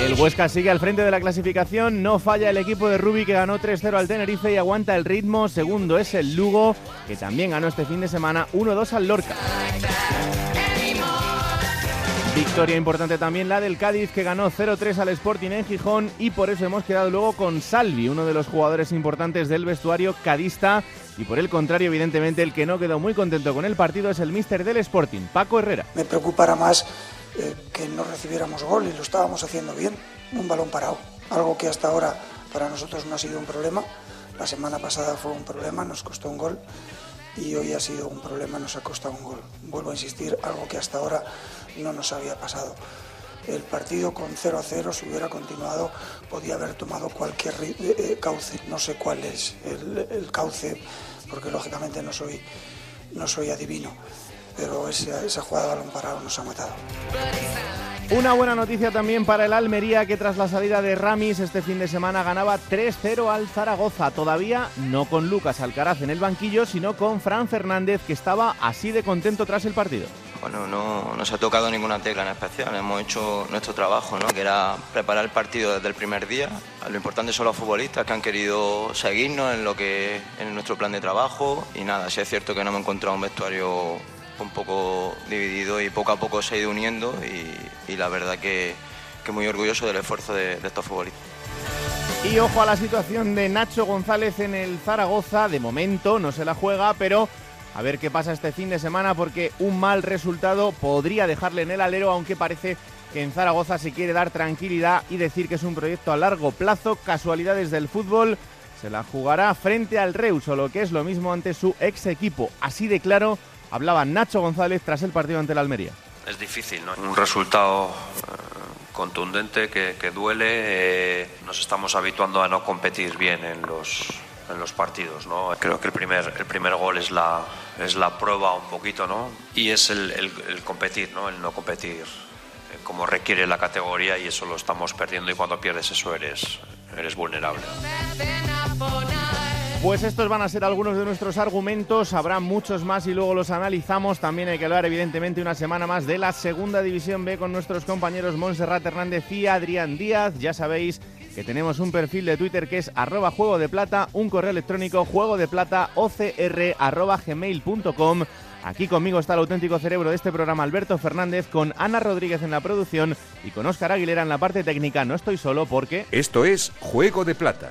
El Huesca sigue al frente de la clasificación, no falla el equipo de Rubi que ganó 3-0 al Tenerife y aguanta el ritmo. Segundo es el Lugo, que también ganó este fin de semana 1-2 al Lorca. Victoria importante también la del Cádiz que ganó 0-3 al Sporting en Gijón y por eso hemos quedado luego con Salvi, uno de los jugadores importantes del vestuario cadista y por el contrario evidentemente el que no quedó muy contento con el partido es el míster del Sporting, Paco Herrera. Me preocupará más eh, que no recibiéramos gol y lo estábamos haciendo bien, un balón parado, algo que hasta ahora para nosotros no ha sido un problema, la semana pasada fue un problema, nos costó un gol y hoy ha sido un problema, nos ha costado un gol. Vuelvo a insistir, algo que hasta ahora no nos había pasado. El partido con 0 a 0, si hubiera continuado, podía haber tomado cualquier eh, eh, cauce. No sé cuál es el, cauce, porque lógicamente no soy, no soy adivino, pero esa, esa jugada de balón parado nos ha matado. Una buena noticia también para el Almería que tras la salida de Ramis este fin de semana ganaba 3-0 al Zaragoza. Todavía no con Lucas Alcaraz en el banquillo, sino con Fran Fernández que estaba así de contento tras el partido. Bueno, no, no se ha tocado ninguna tecla en especial. Hemos hecho nuestro trabajo, ¿no? que era preparar el partido desde el primer día. Lo importante son los futbolistas que han querido seguirnos en, lo que, en nuestro plan de trabajo. Y nada, si es cierto que no hemos encontrado un vestuario un poco dividido y poco a poco se ha ido uniendo y, la verdad que, que, muy orgulloso del esfuerzo de, estos futbolistas. Y ojo a la situación de Nacho González en el Zaragoza, de momento no se la juega, pero a ver qué pasa este fin de semana porque un mal resultado podría dejarle en el alero, aunque parece que en Zaragoza se quiere dar tranquilidad y decir que es un proyecto a largo plazo, casualidades del fútbol. Se la jugará frente al Reus o lo que es lo mismo ante su ex equipo. Así de claro hablaba Nacho González tras el partido ante la Almería. Es difícil, ¿no? Un resultado eh, contundente que, duele. Eh, nos estamos habituando a no competir bien en los, en los partidos, ¿no? Creo que el primer, el primer gol es la, es la prueba un poquito, ¿no? Y es el, el, competir, ¿no? El no competir eh, como requiere la categoría y eso lo estamos perdiendo y cuando pierdes eso eres, eres vulnerable. Pues estos van a ser algunos de nuestros argumentos, habrá muchos más y luego los analizamos. También hay que hablar evidentemente una semana más de la Segunda División B con nuestros compañeros Montserrat Hernández y Adrián Díaz. Ya sabéis que tenemos un perfil de Twitter que es arroba juego de plata, un correo electrónico juego de plata ocr gmail.com. Aquí conmigo está el auténtico cerebro de este programa, Alberto Fernández, con Ana Rodríguez en la producción y con Óscar Aguilera en la parte técnica. No estoy solo porque... Esto es Juego de Plata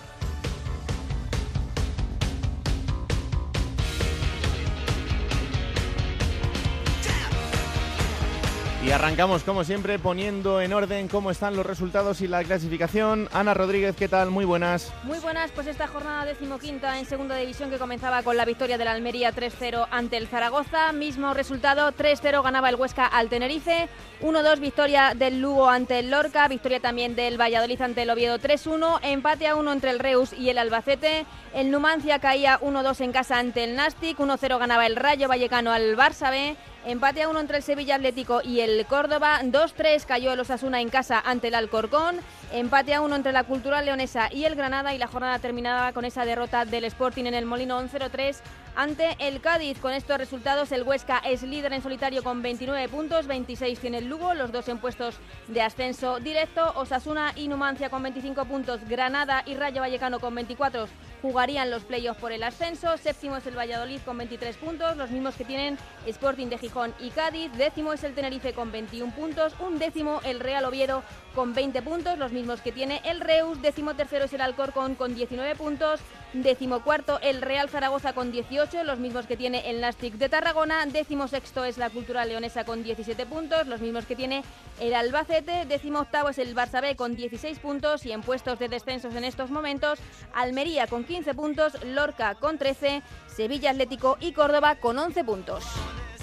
Y arrancamos como siempre poniendo en orden cómo están los resultados y la clasificación. Ana Rodríguez, ¿qué tal? Muy buenas. Muy buenas, pues esta jornada decimoquinta en segunda división que comenzaba con la victoria del Almería 3-0 ante el Zaragoza. Mismo resultado, 3-0 ganaba el Huesca al Tenerife. 1-2 victoria del Lugo ante el Lorca, victoria también del Valladolid ante el Oviedo 3-1, empate a 1 entre el Reus y el Albacete. El Numancia caía 1-2 en casa ante el Nastic, 1-0 ganaba el Rayo Vallecano al Barça B. Empate a uno entre el Sevilla Atlético y el Córdoba. 2-3 cayó el Osasuna en casa ante el Alcorcón. Empate a uno entre la Cultural Leonesa y el Granada. Y la jornada terminaba con esa derrota del Sporting en el Molinón 0-3 ante el Cádiz. Con estos resultados, el Huesca es líder en solitario con 29 puntos, 26 tiene el Lugo, los dos en puestos de ascenso directo. Osasuna y Numancia con 25 puntos, Granada y Rayo Vallecano con 24 jugarían los playoffs por el ascenso. Séptimo es el Valladolid con 23 puntos, los mismos que tienen Sporting de Gijón y Cádiz. Décimo es el Tenerife con 21 puntos. Un décimo el Real Oviedo con 20 puntos, los mismos mismos que tiene el Reus, decimotercero es el Alcorcón con 19 puntos, decimocuarto el Real Zaragoza con 18, los mismos que tiene el Nastic de Tarragona, decimosexto es la Cultural Leonesa con 17 puntos, los mismos que tiene el Albacete, decimoctavo es el Barça B con 16 puntos y en puestos de descensos en estos momentos, Almería con 15 puntos, Lorca con 13, Sevilla Atlético y Córdoba con 11 puntos.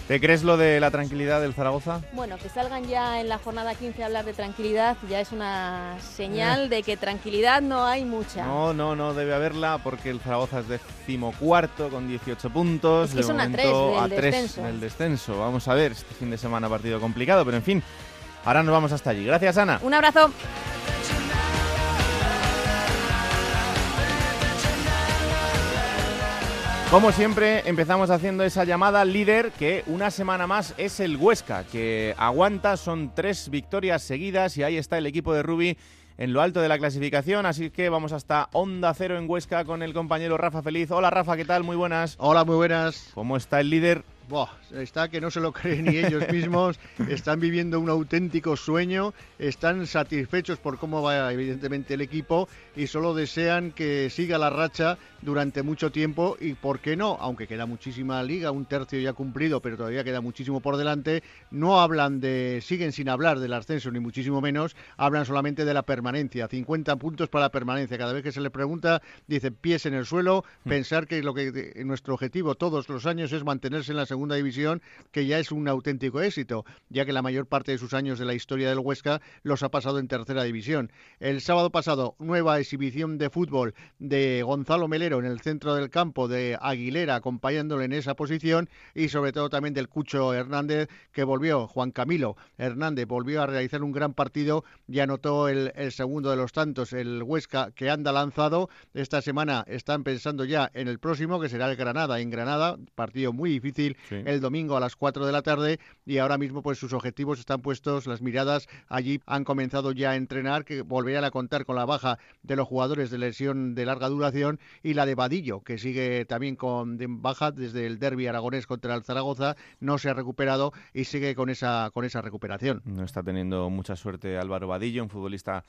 ¿Te crees lo de la tranquilidad del Zaragoza? Bueno, que salgan ya en la jornada 15 a hablar de tranquilidad ya es una señal Eh. de que tranquilidad no hay mucha. No, no, no debe haberla porque el Zaragoza es decimocuarto con 18 puntos. Es que de son a momento, tres del a descenso. en el descenso. Vamos a ver, este fin de semana partido complicado, pero en fin, ahora nos vamos hasta allí. Gracias, Ana. Un abrazo. Como siempre, empezamos haciendo esa llamada al líder que una semana más es el Huesca, que aguanta, son tres victorias seguidas y ahí está el equipo de Rubi en lo alto de la clasificación, así que vamos hasta Onda Cero en Huesca con el compañero Rafa Feliz. Hola Rafa, ¿qué tal? Muy buenas. Hola, muy buenas. ¿Cómo está el líder? Buah, está que no se lo creen ni ellos mismos, están viviendo un auténtico sueño, están satisfechos por cómo va evidentemente el equipo y solo desean que siga la racha durante mucho tiempo y por qué no, aunque queda muchísima liga, un tercio ya cumplido, pero todavía queda muchísimo por delante, no hablan de, siguen sin hablar del ascenso ni muchísimo menos, hablan solamente de la permanencia, 50 puntos para la permanencia, cada vez que se le pregunta dicen pies en el suelo, pensar que lo que nuestro objetivo todos los años es mantenerse en la segunda división, que ya es un auténtico éxito, ya que la mayor parte de sus años de la historia del Huesca los ha pasado en tercera división. El sábado pasado, nueva exhibición de fútbol de Gonzalo Melero en el centro del campo, de Aguilera acompañándole en esa posición y sobre todo también del Cucho Hernández que volvió, Juan Camilo Hernández volvió a realizar un gran partido y anotó el, el segundo de los tantos, el Huesca que anda lanzado. Esta semana están pensando ya en el próximo, que será el Granada en Granada, partido muy difícil Sí. el domingo a las 4 de la tarde y ahora mismo pues sus objetivos están puestos, las miradas allí han comenzado ya a entrenar, que volverán a contar con la baja de los jugadores de lesión de larga duración y la de Vadillo, que sigue también con baja desde el derby aragonés contra el Zaragoza, no se ha recuperado y sigue con esa, con esa recuperación. No está teniendo mucha suerte Álvaro Vadillo, un futbolista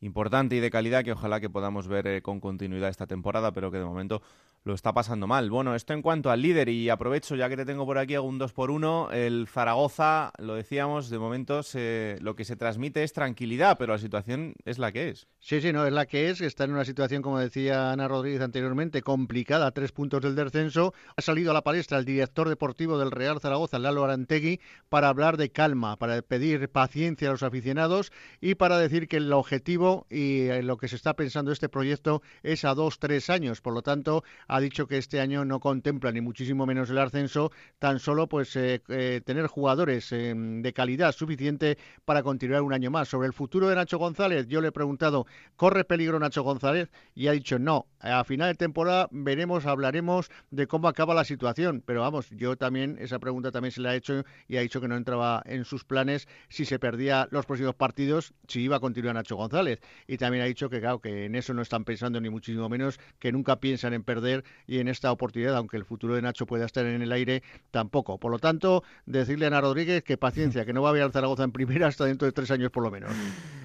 importante y de calidad que ojalá que podamos ver eh, con continuidad esta temporada, pero que de momento lo está pasando mal. Bueno, esto en cuanto al líder y aprovecho ya que te tengo por aquí hago un 2 por 1 el Zaragoza, lo decíamos, de momento se- lo que se transmite es tranquilidad, pero la situación es la que es. Sí, sí, no, es la que es. Está en una situación, como decía Ana Rodríguez anteriormente, complicada, tres puntos del descenso. Ha salido a la palestra el director deportivo del Real Zaragoza, Lalo Arantegui, para hablar de calma, para pedir paciencia a los aficionados y para decir que el objetivo y eh, lo que se está pensando este proyecto es a dos, tres años. Por lo tanto, ha dicho que este año no contempla ni muchísimo menos el ascenso, tan solo pues eh, eh, tener jugadores eh, de calidad suficiente para continuar un año más. Sobre el futuro de Nacho González, yo le he preguntado ¿Corre peligro Nacho González? Y ha dicho no. A final de temporada veremos, hablaremos de cómo acaba la situación. Pero vamos, yo también, esa pregunta también se la he hecho y ha dicho que no entraba en sus planes si se perdía los próximos partidos, si iba a continuar Nacho González. Y también ha dicho que, claro, que en eso no están pensando ni muchísimo menos, que nunca piensan en perder y en esta oportunidad, aunque el futuro de Nacho pueda estar en el aire, tampoco. Por lo tanto, decirle a Ana Rodríguez que paciencia, que no va a al Zaragoza en primera hasta dentro de tres años por lo menos.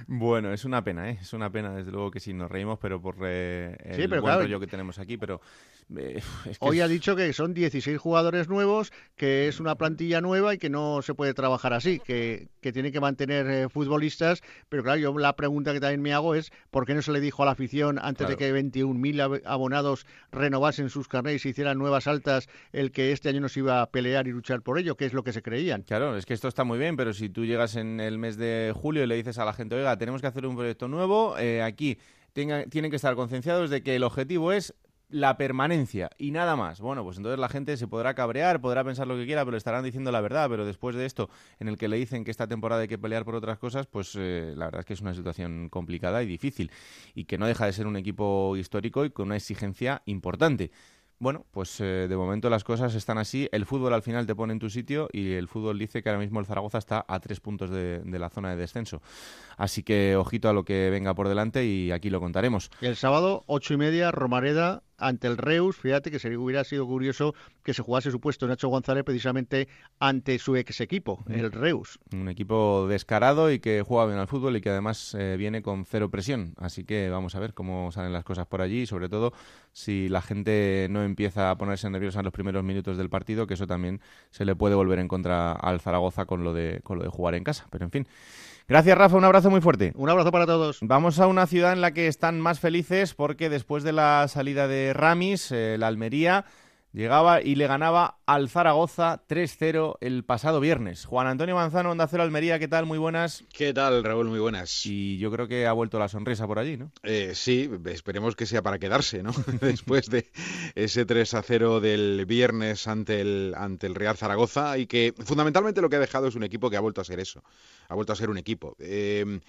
Bueno, es una pena, ¿eh? Es una pena, desde luego que sí, nos reímos, pero por eh, el Sí, pero buen claro, rollo que tenemos aquí, pero eh, es que Hoy ha dicho que son 16 jugadores nuevos, que es una plantilla nueva y que no se puede trabajar así, que, que tiene que mantener eh, futbolistas. Pero claro, yo la pregunta que también me hago es, ¿por qué no se le dijo a la afición antes de que 21.000 ab- abonados renovasen sus carnets y hicieran nuevas altas el que este año no se iba a pelear y luchar por ello, que es lo que se creían? Claro, es que esto está muy bien, pero si tú llegas en el mes de julio y le dices a la gente, oiga, tenemos que hacer un proyecto nuevo, eh, aquí tienen que estar concienciados de que el objetivo es la permanencia y nada más. Bueno, pues entonces la gente se podrá cabrear, podrá pensar lo que quiera, pero le estarán diciendo la verdad. Pero después de esto, en el que le dicen que esta temporada hay que pelear por otras cosas, pues eh, la verdad es que es una situación complicada y difícil. Y que no deja de ser un equipo histórico y con una exigencia importante. Bueno, pues eh, de momento las cosas están así. El fútbol al final te pone en tu sitio y el fútbol dice que ahora mismo el Zaragoza está a tres puntos de, la zona de descenso. Así que ojito a lo que venga por delante y aquí lo contaremos. El sábado, ocho y media, Romareda ante el Reus. Fíjate que sería, hubiera sido curioso que se jugase su puesto Nacho González precisamente ante su ex equipo, el Reus. Un equipo descarado y que juega bien al fútbol y que además eh, viene con cero presión. Así que vamos a ver cómo salen las cosas por allí y sobre todo si la gente no empieza a ponerse nerviosa en los primeros minutos del partido, que eso también se le puede volver en contra al Zaragoza con lo de, con lo de jugar en casa. Pero en fin. Gracias, Rafa. Un abrazo muy fuerte. Un abrazo para todos. Vamos a una ciudad en la que están más felices porque después de la salida de Ramis, eh, la Almería llegaba y le ganaba al Zaragoza 3-0 el pasado viernes. Juan Antonio Manzano, Onda Cero Almería, ¿qué tal? Muy buenas. ¿Qué tal, Raúl? Muy buenas. Y yo creo que ha vuelto la sonrisa por allí, ¿no? Eh, sí, esperemos que sea para quedarse, ¿no? Después de ese 3-0 del viernes ante el, ante el Real Zaragoza y que fundamentalmente lo que ha dejado es un equipo que ha vuelto a ser eso, ha vuelto a ser un equipo. Eh,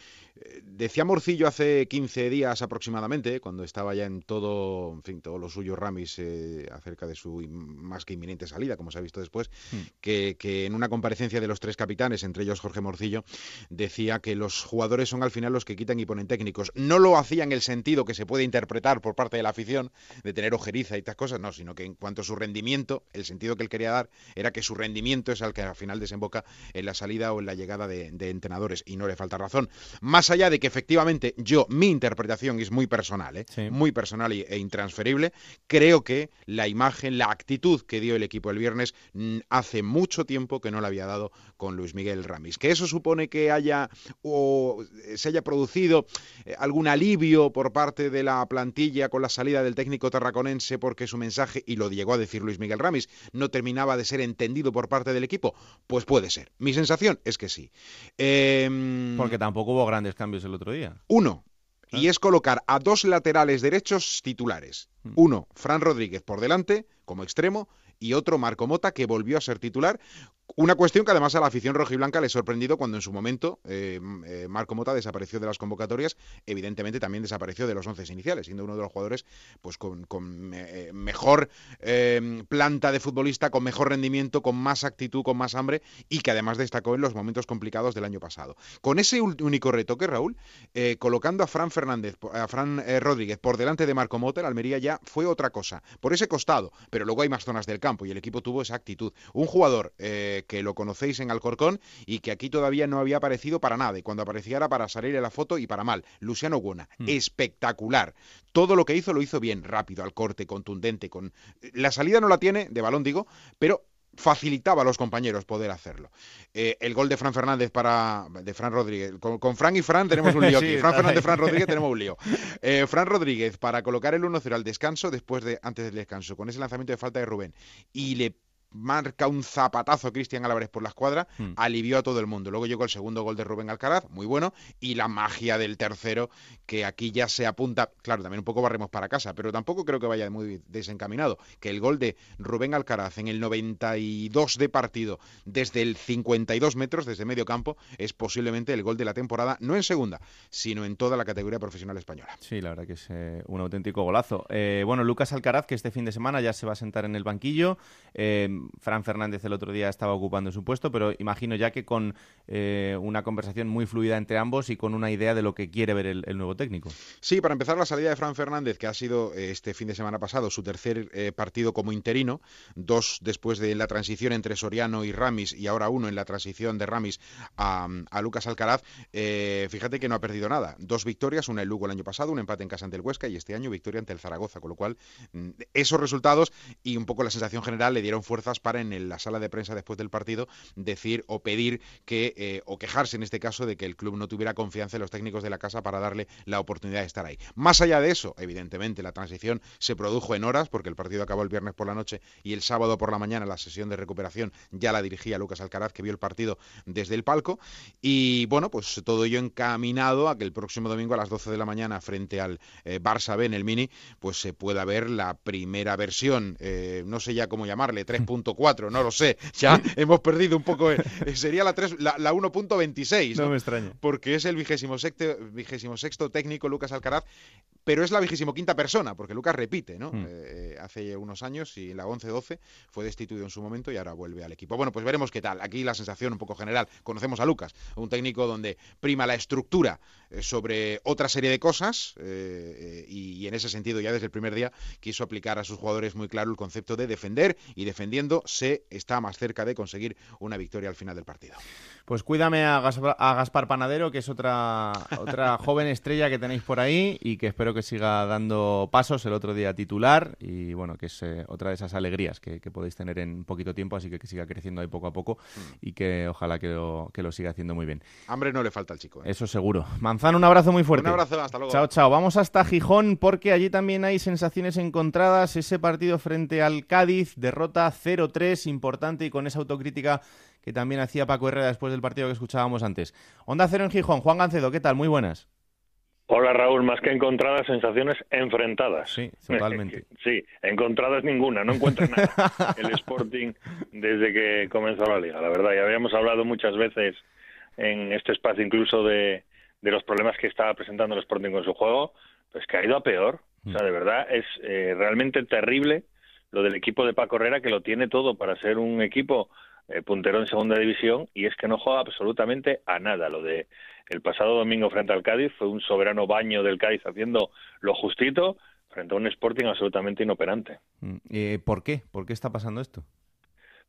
decía Morcillo hace 15 días aproximadamente, cuando estaba ya en todo, en fin, todo lo suyo Ramis eh, acerca de su más que inminente salida, como se ha visto después, hmm. que, en una comparecencia de los tres capitanes, entre ellos Jorge Morcillo, decía que los jugadores son al final los que quitan y ponen técnicos. No lo hacía en el sentido que se puede interpretar por parte de la afición, de tener ojeriza y estas cosas, no, sino que en cuanto a su rendimiento, el sentido que él quería dar era que su rendimiento es el que al final desemboca en la salida o en la llegada de, entrenadores, y no le falta razón. Más allá de que efectivamente yo, mi interpretación es muy personal, ¿eh? muy personal e intransferible, creo que la imagen, la actitud que dio el equipo el viernes mm, hace mucho tiempo que no la había dado con Luis Miguel Ramis. Que eso supone que haya o se haya producido eh, algún alivio por parte de la plantilla con la salida del técnico tarraconense porque su mensaje, y lo llegó a decir Luis Miguel Ramis, no terminaba de ser entendido por parte del equipo. Pues puede ser. Mi sensación es que sí. Em, porque tampoco hubo grandes cambios el otro día. Uno, y es colocar a dos laterales derechos titulares. Mm. Uno, Fran Rodríguez por delante, como extremo, y otro Marco Mota, que volvió a ser titular, una cuestión que además a la afición rojiblanca le ha sorprendido cuando en su momento eh, eh, Marco Mota desapareció de las convocatorias, evidentemente también desapareció de los once iniciales, siendo uno de los jugadores pues con, eh, mejor planta de futbolista, con mejor rendimiento, con más actitud, con más hambre y que además destacó en los momentos complicados del año pasado. Con ese único retoque, Raúl, colocando a Fran Fernández, a Fran Rodríguez por delante de Marco Mota, el Almería ya fue otra cosa, por ese costado, pero luego hay más zonas del campo y el equipo tuvo esa actitud. Un jugador que lo conocéis en Alcorcón y que aquí todavía no había aparecido para nada. Y cuando apareciera para salir en la foto y para mal. Luciano Guona, mm. espectacular. Todo lo que hizo lo hizo bien, rápido, al corte, contundente. Con... La salida no la tiene, de balón digo, pero facilitaba a los compañeros poder hacerlo. Eh, el gol de Fran Fernández para de Fran Rodríguez. Con, Fran y Fran tenemos un lío aquí. Fran Fernández, Fran Rodríguez tenemos un lío. Eh, Fran Rodríguez para colocar el 1-0 al descanso después de antes del descanso con ese lanzamiento de falta de Rubén y le marca un zapatazo Cristian Álvarez por la escuadra, hmm. alivió a todo el mundo. Luego llegó el segundo gol de Rubén Alcaraz, muy bueno, y la magia del tercero, que aquí ya se apunta, claro, también un poco barremos para casa, pero tampoco creo que vaya muy desencaminado, que el gol de Rubén Alcaraz en el 92 de partido, desde el 52 metros, desde medio campo, es posiblemente el gol de la temporada, no en segunda, sino en toda la categoría profesional española. Sí, la verdad que es eh, un auténtico golazo. Eh, bueno, Lucas Alcaraz, que este fin de semana ya se va a sentar en el banquillo, eh, Fran Fernández el otro día estaba ocupando su puesto, pero imagino ya que con eh, una conversación muy fluida entre ambos y con una idea de lo que quiere ver el, nuevo técnico. Sí, para empezar la salida de Fran Fernández, que ha sido eh, este fin de semana pasado su tercer eh, partido como interino, dos después de la transición entre Soriano y Ramis y ahora uno en la transición de Ramis a, Lucas Alcaraz, fíjate que no ha perdido nada. Dos victorias, una en Lugo el año pasado, un empate en casa ante el Huesca y este año victoria ante el Zaragoza, con lo cual mm, esos resultados y un poco la sensación general le dieron para en la sala de prensa después del partido decir o pedir que, eh, o quejarse en este caso de que el club no tuviera confianza en los técnicos de la casa para darle la oportunidad de estar ahí. Más allá de eso, evidentemente la transición se produjo en horas porque el partido acabó el viernes por la noche y el sábado por la mañana la sesión de recuperación ya la dirigía Lucas Alcaraz que vio el partido desde el palco y bueno, pues todo ello encaminado a que el próximo domingo a las 12 de la mañana frente al eh, Barça B en el Mini, pues se pueda ver la primera versión, eh, no sé ya cómo llamarle, 3.0 3.4, no lo sé. Ya hemos perdido un poco. eh, sería la, 3 la, la 1.26. No ¿no? me extraña. porque es el vigésimo sexto, vigésimo sexto técnico Lucas Alcaraz, pero es la vigésimo quinta persona, porque Lucas repite, ¿no? Mm. Eh, hace unos años y en la 11-12 fue destituido en su momento y ahora vuelve al equipo. Bueno, pues veremos qué tal. Aquí la sensación un poco general. Conocemos a Lucas, un técnico donde prima la estructura eh, sobre otra serie de cosas eh, y, y en ese sentido ya desde el primer día quiso aplicar a sus jugadores muy claro el concepto de defender y defendiendo se está más cerca de conseguir una victoria al final del partido. Pues cuídame a Gaspar, a Gaspar Panadero, que es otra, otra joven estrella que tenéis por ahí y que espero que siga dando pasos el otro día titular y bueno, que es eh, otra de esas alegrías que, que podéis tener en poquito tiempo, así que que siga creciendo ahí poco a poco y que ojalá que lo, que lo siga haciendo muy bien. Hambre no le falta al chico. ¿eh? Eso seguro. Manzano, un abrazo muy fuerte. Un abrazo, hasta luego. Chao, chao. Vamos hasta Gijón porque allí también hay sensaciones encontradas. Ese partido frente al Cádiz, derrota 0-3, importante y con esa autocrítica que también hacía Paco Herrera después del partido que escuchábamos antes. Onda Cero en Gijón. Juan Gancedo, ¿qué tal? Muy buenas. Hola Raúl, más que encontradas, sensaciones enfrentadas. Sí, totalmente. sí, encontradas ninguna, no encuentro nada el Sporting desde que comenzó la liga, la verdad. Ya habíamos hablado muchas veces en este espacio incluso de, de los problemas que estaba presentando el Sporting con su juego, pues que ha ido a peor. O sea, de verdad es eh, realmente terrible lo del equipo de Paco Herrera que lo tiene todo para ser un equipo eh, puntero en segunda división y es que no juega absolutamente a nada. Lo de el pasado domingo frente al Cádiz fue un soberano baño del Cádiz haciendo lo justito frente a un Sporting absolutamente inoperante. Mm, eh, ¿Por qué? ¿Por qué está pasando esto?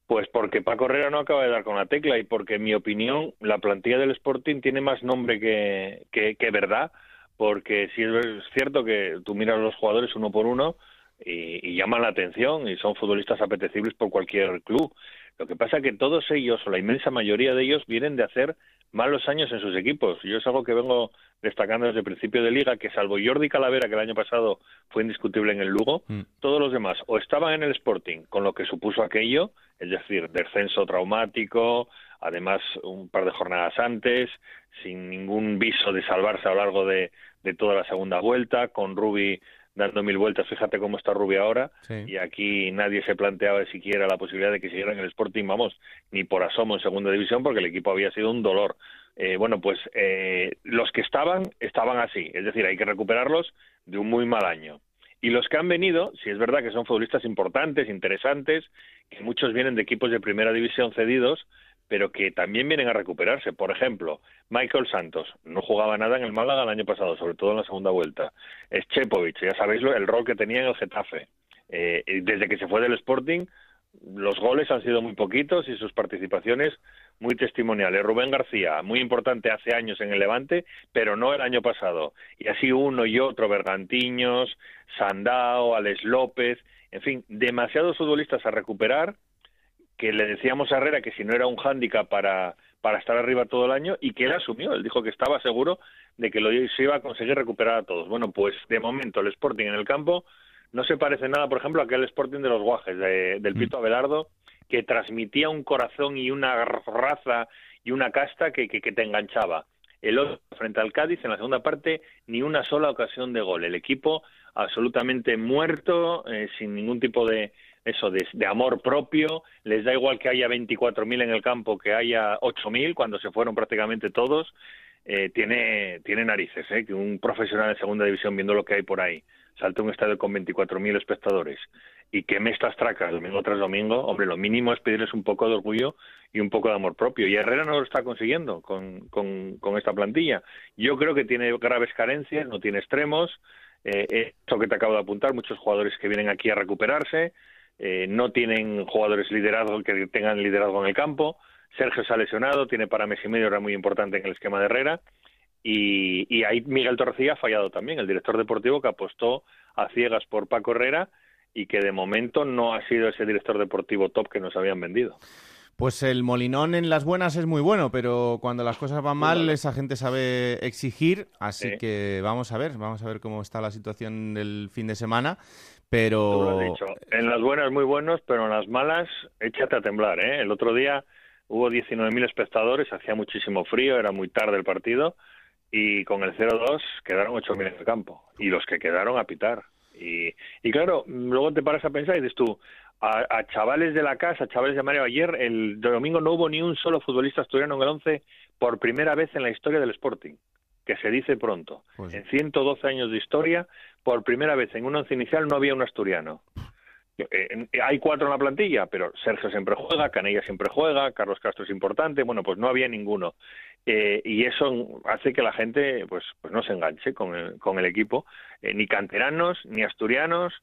Pues porque Paco Herrera no acaba de dar con la tecla y porque, en mi opinión, la plantilla del Sporting tiene más nombre que, que, que verdad, porque sí es cierto que tú miras a los jugadores uno por uno y, y llaman la atención y son futbolistas apetecibles por cualquier club. Lo que pasa es que todos ellos, o la inmensa mayoría de ellos, vienen de hacer malos años en sus equipos. Yo es algo que vengo destacando desde el principio de liga, que salvo Jordi Calavera, que el año pasado fue indiscutible en el Lugo, Mm. todos los demás o estaban en el Sporting, con lo que supuso aquello, es decir, descenso traumático, además un par de jornadas antes, sin ningún viso de salvarse a lo largo de, de toda la segunda vuelta, con Rubi dando mil vueltas, fíjate cómo está Rubi ahora, Sí. y aquí nadie se planteaba siquiera la posibilidad de que siguiera en el Sporting, vamos, ni por asomo en segunda división, porque el equipo había sido un dolor. Eh, bueno, pues eh, los que estaban, estaban así, es decir, hay que recuperarlos de un muy mal año. Y los que han venido, si es verdad que son futbolistas importantes, interesantes, que muchos vienen de equipos de primera división cedidos, pero que también vienen a recuperarse. Por ejemplo, Michael Santos no jugaba nada en el Málaga el año pasado, sobre todo en la segunda vuelta. Schepovic, ya sabéis el rol que tenía en el Getafe. Eh, desde que se fue del Sporting, los goles han sido muy poquitos y sus participaciones muy testimoniales. Rubén García, muy importante hace años en el Levante, pero no el año pasado. Y así uno y otro, Bergantiños, Sandao, Alex López, en fin, demasiados futbolistas a recuperar que le decíamos a Herrera que si no era un hándicap para, para estar arriba todo el año y que él asumió, él dijo que estaba seguro de que lo se iba a conseguir recuperar a todos. Bueno, pues de momento el Sporting en el campo no se parece nada, por ejemplo, a aquel Sporting de los Guajes, de- del Pito Abelardo, que transmitía un corazón y una raza y una casta que, que, que te enganchaba. El otro, frente al Cádiz, en la segunda parte, ni una sola ocasión de gol. El equipo absolutamente muerto, eh, sin ningún tipo de eso de, amor propio. Les da igual que haya 24.000 en el campo que haya 8.000, cuando se fueron prácticamente todos. Eh, tiene, tiene narices, ¿eh? que un profesional de segunda división viendo lo que hay por ahí salta a un estadio con 24.000 espectadores y queme estas tracas domingo tras domingo, hombre, lo mínimo es pedirles un poco de orgullo y un poco de amor propio. Y Herrera no lo está consiguiendo con, con, con esta plantilla. Yo creo que tiene graves carencias, no tiene extremos. Eh, esto que te acabo de apuntar, muchos jugadores que vienen aquí a recuperarse, eh, no tienen jugadores liderazgo que tengan liderazgo en el campo. Sergio se ha lesionado, tiene para mes y medio, era muy importante en el esquema de Herrera. Y, y ahí Miguel Torcía ha fallado también, el director deportivo que apostó a ciegas por Paco Herrera y que de momento no ha sido ese director deportivo top que nos habían vendido. Pues el Molinón en las buenas es muy bueno, pero cuando las cosas van mal, esa gente sabe exigir. Así Sí. que vamos a ver, vamos a ver cómo está la situación del fin de semana. Pero. En las buenas muy buenos, pero en las malas échate a temblar. ¿eh? El otro día hubo 19.000 espectadores, hacía muchísimo frío, era muy tarde el partido y con el 0-2 quedaron 8.000 en el campo y los que quedaron a pitar. Y, y claro, luego te paras a pensar y dices tú, a, chavales de la casa, chavales de Mario. Ayer, el domingo, no hubo ni un solo futbolista asturiano en el 11 por primera vez en la historia del Sporting, que se dice pronto. Pues en 112 años de historia, por primera vez en un once inicial no había un asturiano. Eh, hay cuatro en la plantilla, pero Sergio siempre juega, Canella siempre juega, Carlos Castro es importante, bueno, pues no había ninguno. Eh, y eso hace que la gente pues, pues no se enganche con el, con el equipo, eh, ni canteranos, ni asturianos,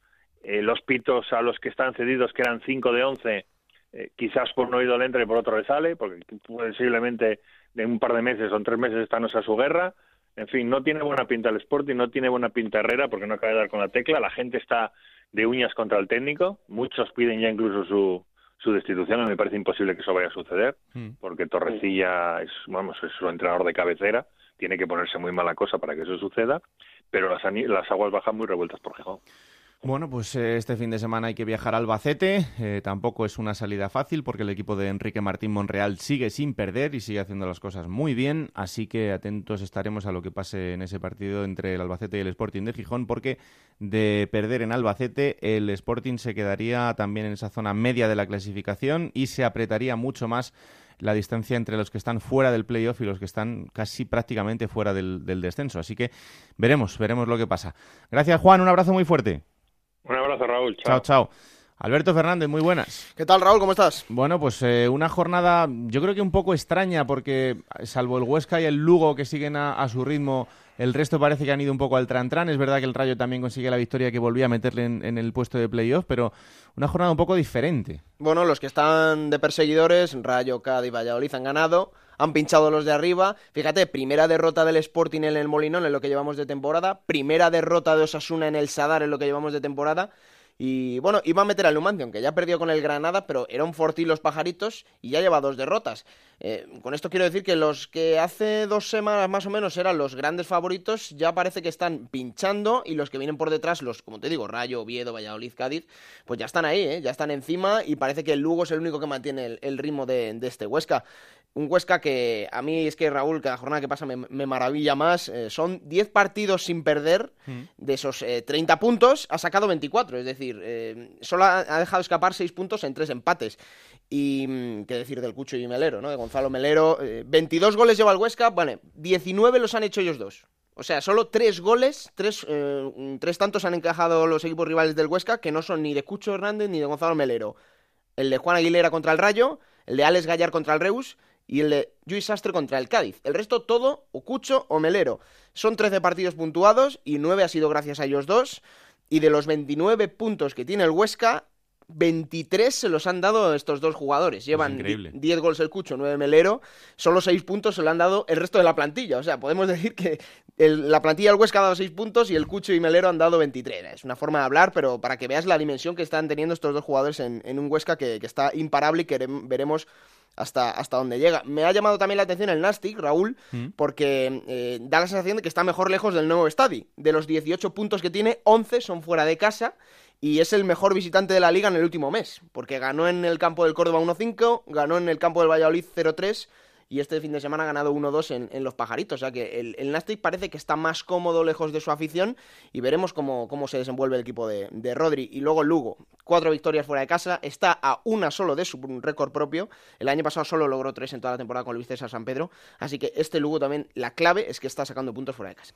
los pitos a los que están cedidos, que eran cinco de once, quizás por no ido le entre y por otro le sale, porque posiblemente de un par de meses o en tres meses están a su guerra. En fin, no tiene buena pinta el Sporting, no tiene buena pinta Herrera porque no acaba de dar con la tecla. La gente está de uñas contra el técnico. Muchos piden ya incluso su, su destitución. A mí me parece imposible que eso vaya a suceder, mm. porque Torrecilla es, vamos, es su entrenador de cabecera. Tiene que ponerse muy mala cosa para que eso suceda, pero las, las aguas bajan muy revueltas por Gijón. Bueno, pues eh, este fin de semana hay que viajar a Albacete. Eh, tampoco es una salida fácil porque el equipo de Enrique Martín Monreal sigue sin perder y sigue haciendo las cosas muy bien. Así que atentos estaremos a lo que pase en ese partido entre el Albacete y el Sporting de Gijón porque de perder en Albacete el Sporting se quedaría también en esa zona media de la clasificación y se apretaría mucho más la distancia entre los que están fuera del playoff y los que están casi prácticamente fuera del, del descenso. Así que veremos, veremos lo que pasa. Gracias Juan, un abrazo muy fuerte. Un abrazo, Raúl. Chao, chao. Alberto Fernández, muy buenas. ¿Qué tal, Raúl? ¿Cómo estás? Bueno, pues eh, una jornada yo creo que un poco extraña porque salvo el Huesca y el Lugo que siguen a, su ritmo, el resto parece que han ido un poco al tran-tran. Es verdad que el Rayo también consigue la victoria que volvía a meterle en, el puesto de playoff, pero una jornada un poco diferente. Bueno, los que están de perseguidores, Rayo, Cádiz y Valladolid han ganado han pinchado los de arriba. Fíjate, primera derrota del Sporting en el Molinón en lo que llevamos de temporada, primera derrota de Osasuna en el Sadar en lo que llevamos de temporada. Y bueno, iba a meter al Numancia, aunque ya perdió con el Granada, pero era un fortín los pajaritos y ya lleva dos derrotas. Eh, con esto quiero decir que los que hace dos semanas más o menos eran los grandes favoritos, ya parece que están pinchando y los que vienen por detrás, los, como te digo, Rayo, Oviedo, Valladolid, Cádiz, pues ya están ahí, ¿eh? ya están encima y parece que el Lugo es el único que mantiene el, ritmo de, de este Huesca un Huesca que a mí es que Raúl, cada jornada que pasa me, maravilla más. Eh, son 10 partidos sin perder. Mm. De esos 30 eh, puntos, ha sacado 24. Es decir, eh, solo ha, dejado escapar 6 puntos en 3 empates. Y mm, qué decir del Cucho y Melero, ¿no? De Gonzalo Melero. 22 goles lleva el Huesca. Bueno, 19 los han hecho ellos dos. O sea, solo 3 goles, 3 tres tantos han encajado los equipos rivales del Huesca, que no son ni de Cucho Hernández ni de Gonzalo Melero. El de Juan Aguilera contra el Rayo, el de Alex Gallar contra el Reus y el de Luis Sastre contra el Cádiz. El resto todo o Cucho o Melero. Son 13 partidos puntuados y 9 ha sido gracias a ellos dos. Y de los 29 puntos que tiene el Huesca, 23 se los han dado estos dos jugadores. Llevan 10 goles el Cucho, 9 Melero. Solo 6 puntos se lo han dado el resto de la plantilla. O sea, podemos decir que la plantilla del Huesca ha dado 6 puntos y el Cucho y Melero han dado 23. Es una forma de hablar, pero para que veas la dimensión que están teniendo estos dos jugadores en, un Huesca que, que, está imparable y que veremos hasta, hasta donde llega. Me ha llamado también la atención el Nastic, Raúl, mm. porque eh, da la sensación de que está mejor lejos del nuevo estadio. De los 18 puntos que tiene, 11 son fuera de casa y es el mejor visitante de la liga en el último mes, porque ganó en el campo del Córdoba 1-5, ganó en el campo del Valladolid 0-3 y este fin de semana ha ganado 1-2 en, Los Pajaritos. O sea que el, el Nastic parece que está más cómodo lejos de su afición y veremos cómo, cómo se desenvuelve el equipo de, de Rodri. Y luego Lugo, cuatro victorias fuera de casa, está a una solo de su récord propio. El año pasado solo logró tres en toda la temporada con Luis César San Pedro. Así que este Lugo también, la clave es que está sacando puntos fuera de casa.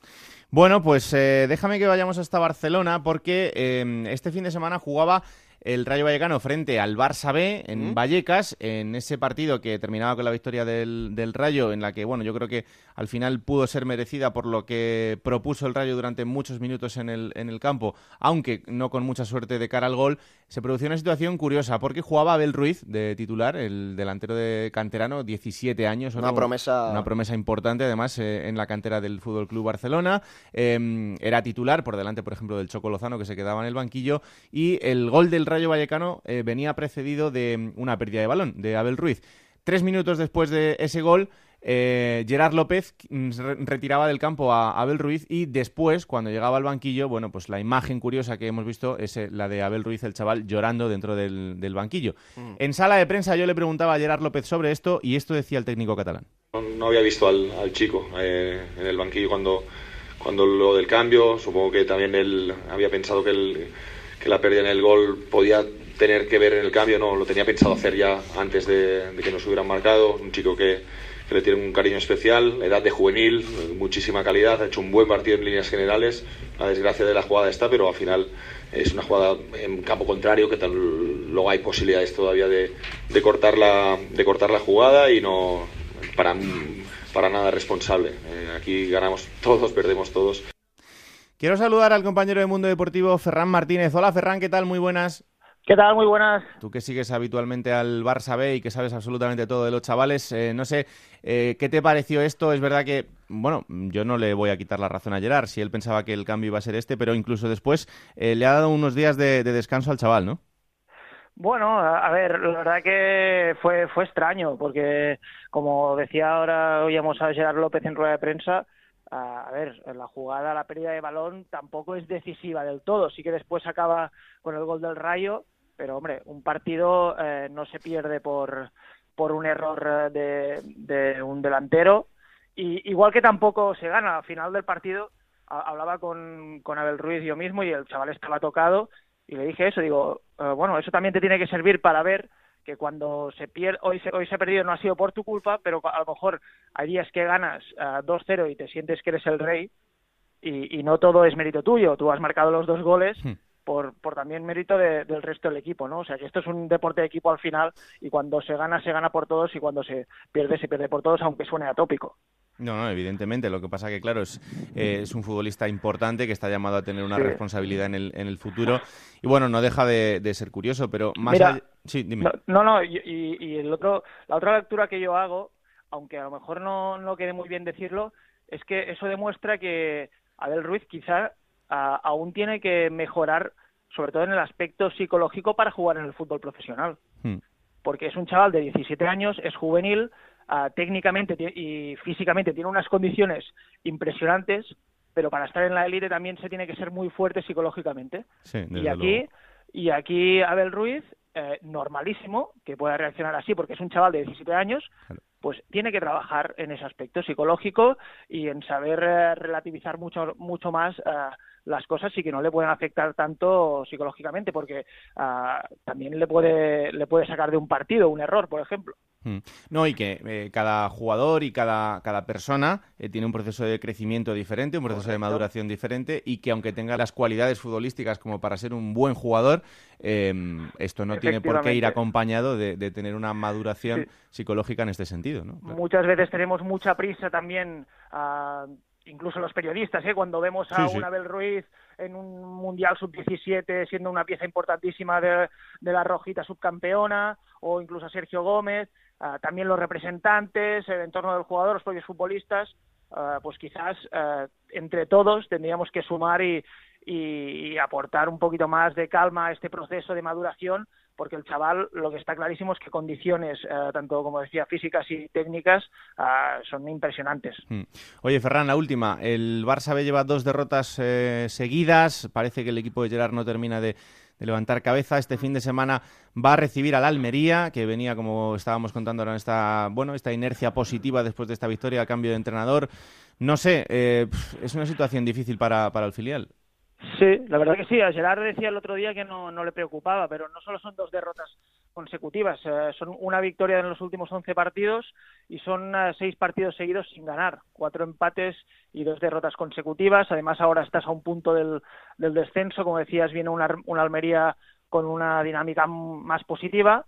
Bueno, pues eh, déjame que vayamos hasta Barcelona porque eh, este fin de semana jugaba el Rayo Vallecano frente al Barça B en Vallecas, en ese partido que terminaba con la victoria del, del, Rayo, en la que, bueno, yo creo que al final pudo ser merecida por lo que propuso el Rayo durante muchos minutos en el, en el campo, aunque no con mucha suerte de cara al gol, se produjo una situación curiosa, porque jugaba Abel Ruiz de titular, el delantero de canterano, 17 años. Una promesa... Una promesa importante, además, eh, en la cantera del Fútbol Club Barcelona. Em, era titular, por delante, por ejemplo, del Choco Lozano, que se quedaba en el banquillo, y el gol del Rayo Rayo Vallecano eh, venía precedido de una pérdida de balón de Abel Ruiz. Tres minutos después de ese gol, eh, Gerard López mm, retiraba del campo a Abel Ruiz y después, cuando llegaba al banquillo, bueno, pues la imagen curiosa que hemos visto es eh, la de Abel Ruiz, el chaval, llorando dentro del, banquillo. Mm. En sala de prensa yo le preguntaba a Gerard López sobre esto y esto decía el técnico catalán. No, había visto al, chico en el banquillo cuando, cuando lo del cambio, supongo que también él había pensado que el que la pérdida en el gol podía tener que ver en el cambio, no, lo tenía pensado hacer ya antes de, que nos hubieran marcado. Un chico que, que, le tiene un cariño especial, edad de juvenil, muchísima calidad, ha hecho un buen partido en líneas generales. La desgracia de la jugada está, pero al final es una jugada en campo contrario que tal, luego hay posibilidades todavía de, de, cortar la, de cortar la jugada y no para, para nada responsable. Eh, aquí ganamos todos, perdemos todos. Quiero saludar al compañero de Mundo Deportivo, Ferran Martínez. Hola, Ferran, ¿qué tal? Muy buenas. ¿Qué tal? Muy buenas. Tú que sigues habitualmente al Barça B y que sabes absolutamente todo de los chavales, eh, no sé, eh, ¿qué te pareció esto? Es verdad que, bueno, yo no le voy a quitar la razón a Gerard, si él pensaba que el cambio iba a ser este, pero incluso después eh, le ha dado unos días de, descanso al chaval, ¿no? Bueno, a ver, la verdad que fue, fue extraño, porque como decía ahora, oíamos a Gerard López en rueda de prensa, a ver, la jugada, la pérdida de balón tampoco es decisiva del todo. Sí que después acaba con el gol del Rayo, pero hombre, un partido eh, no se pierde por, por un error de, de un delantero. Y, igual que tampoco se gana. Al final del partido hablaba con, con Abel Ruiz yo mismo y el chaval estaba tocado y le dije eso, digo, eh, bueno, eso también te tiene que servir para ver que cuando se pierde, hoy se, hoy se ha perdido no ha sido por tu culpa, pero a lo mejor hay días que ganas uh, eh, 2-0 y te sientes que eres el rey y, y, no todo es mérito tuyo. Tú has marcado los dos goles hmm. por, por también mérito del resto del equipo, ¿no? O sea que esto es un deporte de equipo al final y cuando se gana, se gana por todos y cuando se pierde, se pierde por todos, aunque suene atópico. No, no, evidentemente. Lo que pasa que, claro, es, eh, es un futbolista importante que está llamado a tener una responsabilidad en el, en el futuro. Y bueno, no deja de, ser curioso, pero más allá... Sí, dime. No, no, y, y, el otro, la otra lectura que yo hago, aunque a lo mejor no, no quede muy bien decirlo, es que eso demuestra que Abel Ruiz quizá aún tiene que mejorar, sobre todo en el aspecto psicológico, para jugar en el fútbol profesional. Hmm. Porque es un chaval de 17 años, es juvenil, Ah, técnicamente y físicamente tiene unas condiciones impresionantes, pero para estar en la élite también se tiene que ser muy fuerte psicológicamente. y aquí y aquí Abel Ruiz, eh, normalísimo que pueda reaccionar así, porque es un chaval de 17 años, pues tiene que trabajar en ese aspecto psicológico y en saber eh, relativizar mucho mucho más. Uh, las cosas y que no le pueden afectar tanto psicológicamente, porque ah, también le puede, le puede sacar de un partido un error, por ejemplo. Hmm. No, y que eh, cada jugador y cada, cada persona eh, tiene un proceso de crecimiento diferente, un proceso de maduración diferente, y que aunque tenga las cualidades futbolísticas como para ser un buen jugador, em, esto no tiene por qué ir acompañado de, tener una maduración psicológica en este sentido. ¿no? Muchas veces tenemos mucha prisa también. a incluso los periodistas, ¿eh? cuando vemos a un Abel Ruiz en un Mundial Sub-17 siendo una pieza importantísima de, la Rojita subcampeona, o incluso a Sergio Gómez, también los representantes, el entorno del jugador, los propios futbolistas, ah, pues quizás ah, entre todos tendríamos que sumar y, y aportar un poquito más de calma a este proceso de maduración porque el chaval lo que está clarísimo es que condiciones, eh, tanto como decía, físicas y técnicas, ah, son impresionantes. Hmm. Oye, Ferran, la última. El Barça B lleva dos derrotas eh, seguidas. Parece que el equipo de Gerard no termina de, levantar cabeza. Este fin de semana va a recibir al Almería, que venía, como estábamos contando ahora, esta, bueno, esta inercia positiva después de esta victoria a cambio de entrenador. No sé, eh, es una situación difícil para, para el filial. Sí, la verdad que sí. A Gerard decía el otro día que no, no le preocupaba, pero no solo son dos derrotas consecutivas, eh, son una victoria en los últimos 11 partidos y son eh, seis partidos seguidos sin ganar, cuatro empates y dos derrotas consecutivas. Además, ahora estás a un punto del, del descenso, como decías, viene una, una Almería con una dinámica más positiva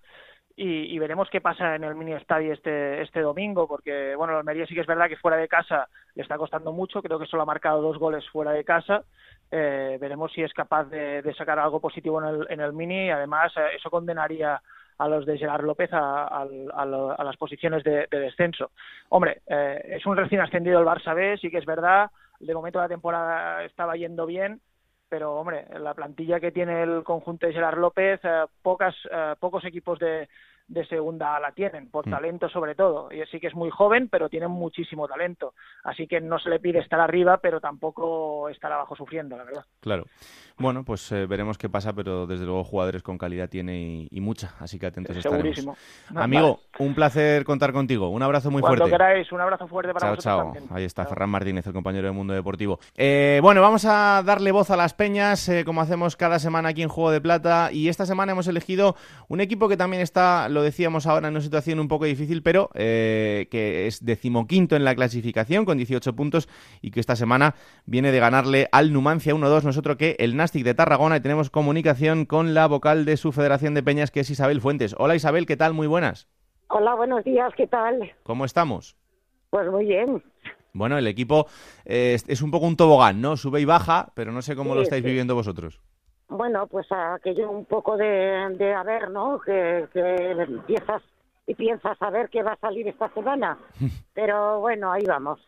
y, veremos qué pasa en el mini estadio este, este domingo, porque bueno, el Almería sí que es verdad que fuera de casa le está costando mucho, creo que solo ha marcado dos goles fuera de casa. Eh, veremos si es capaz de, sacar algo positivo en el, en el mini además eh, eso condenaría a los de Gerard López a, las posiciones de, descenso. Hombre, eh, es un recién ascendido el Barça B, sí que es verdad, de momento la temporada estaba yendo bien, pero hombre, la plantilla que tiene el conjunto de Gerard López, pocas, pocos equipos de, de segunda la tienen, por Mm. talento sobre todo. Y sí que es muy joven, pero tiene muchísimo talento. Así que no se le pide estar arriba, pero tampoco estar abajo sufriendo, la verdad. Claro. Bueno, pues eh, veremos qué pasa, pero desde luego jugadores con calidad tiene y, y mucha, así que atentos estaremos. Segurísimo. No, Amigo, un placer contar contigo. Un abrazo muy Cuando fuerte. queráis, un abrazo fuerte para Chao, vosotros chao. también. Ahí está Ferran Martínez, el compañero del Mundo Deportivo. Eh, bueno, vamos a darle voz a las peñas, eh, como hacemos cada semana aquí en Juego de Plata. Y esta semana hemos elegido un equipo que también está, lo decíamos ahora, en una situación un poco difícil, pero eh, que es decimoquinto en la clasificación con 18 puntos y que esta semana viene de ganarle al Numancia 1-2, nosotros que el Nastic de Tarragona. Y tenemos comunicación con la vocal de su Federación de Peñas, que es Isabel Fuentes. Hola Isabel, ¿qué tal? Muy buenas. Hola, buenos días, ¿qué tal? ¿Cómo estamos? Pues muy bien. Bueno, el equipo eh, es, es un poco un tobogán, ¿no? Sube y baja, pero no sé cómo lo estáis sí. viviendo vosotros. Bueno, pues aquello un poco de, de a ver, ¿no? Que, que empiezas y piensas a ver qué va a salir esta semana. Pero bueno, ahí vamos.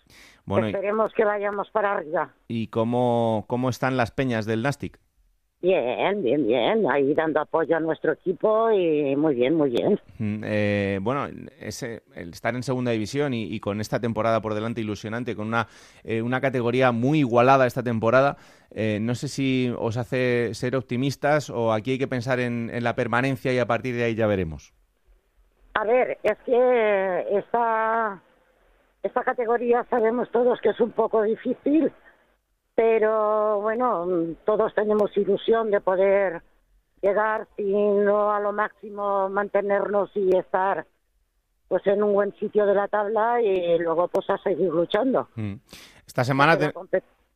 Bueno, y, Esperemos que vayamos para arriba. ¿y cómo, cómo están las peñas del Nastic? Bien, bien, bien. Ahí dando apoyo a nuestro equipo y muy bien, muy bien. Mm, eh, bueno, ese, el estar en segunda división y, y con esta temporada por delante ilusionante, con una, eh, una categoría muy igualada esta temporada, eh, no sé si os hace ser optimistas o aquí hay que pensar en, en la permanencia y a partir de ahí ya veremos. A ver, es que esta, esta categoría sabemos todos que es un poco difícil, pero bueno, todos tenemos ilusión de poder llegar, si no a lo máximo mantenernos y estar pues en un buen sitio de la tabla y luego pues a seguir luchando. Mm. Esta semana, te-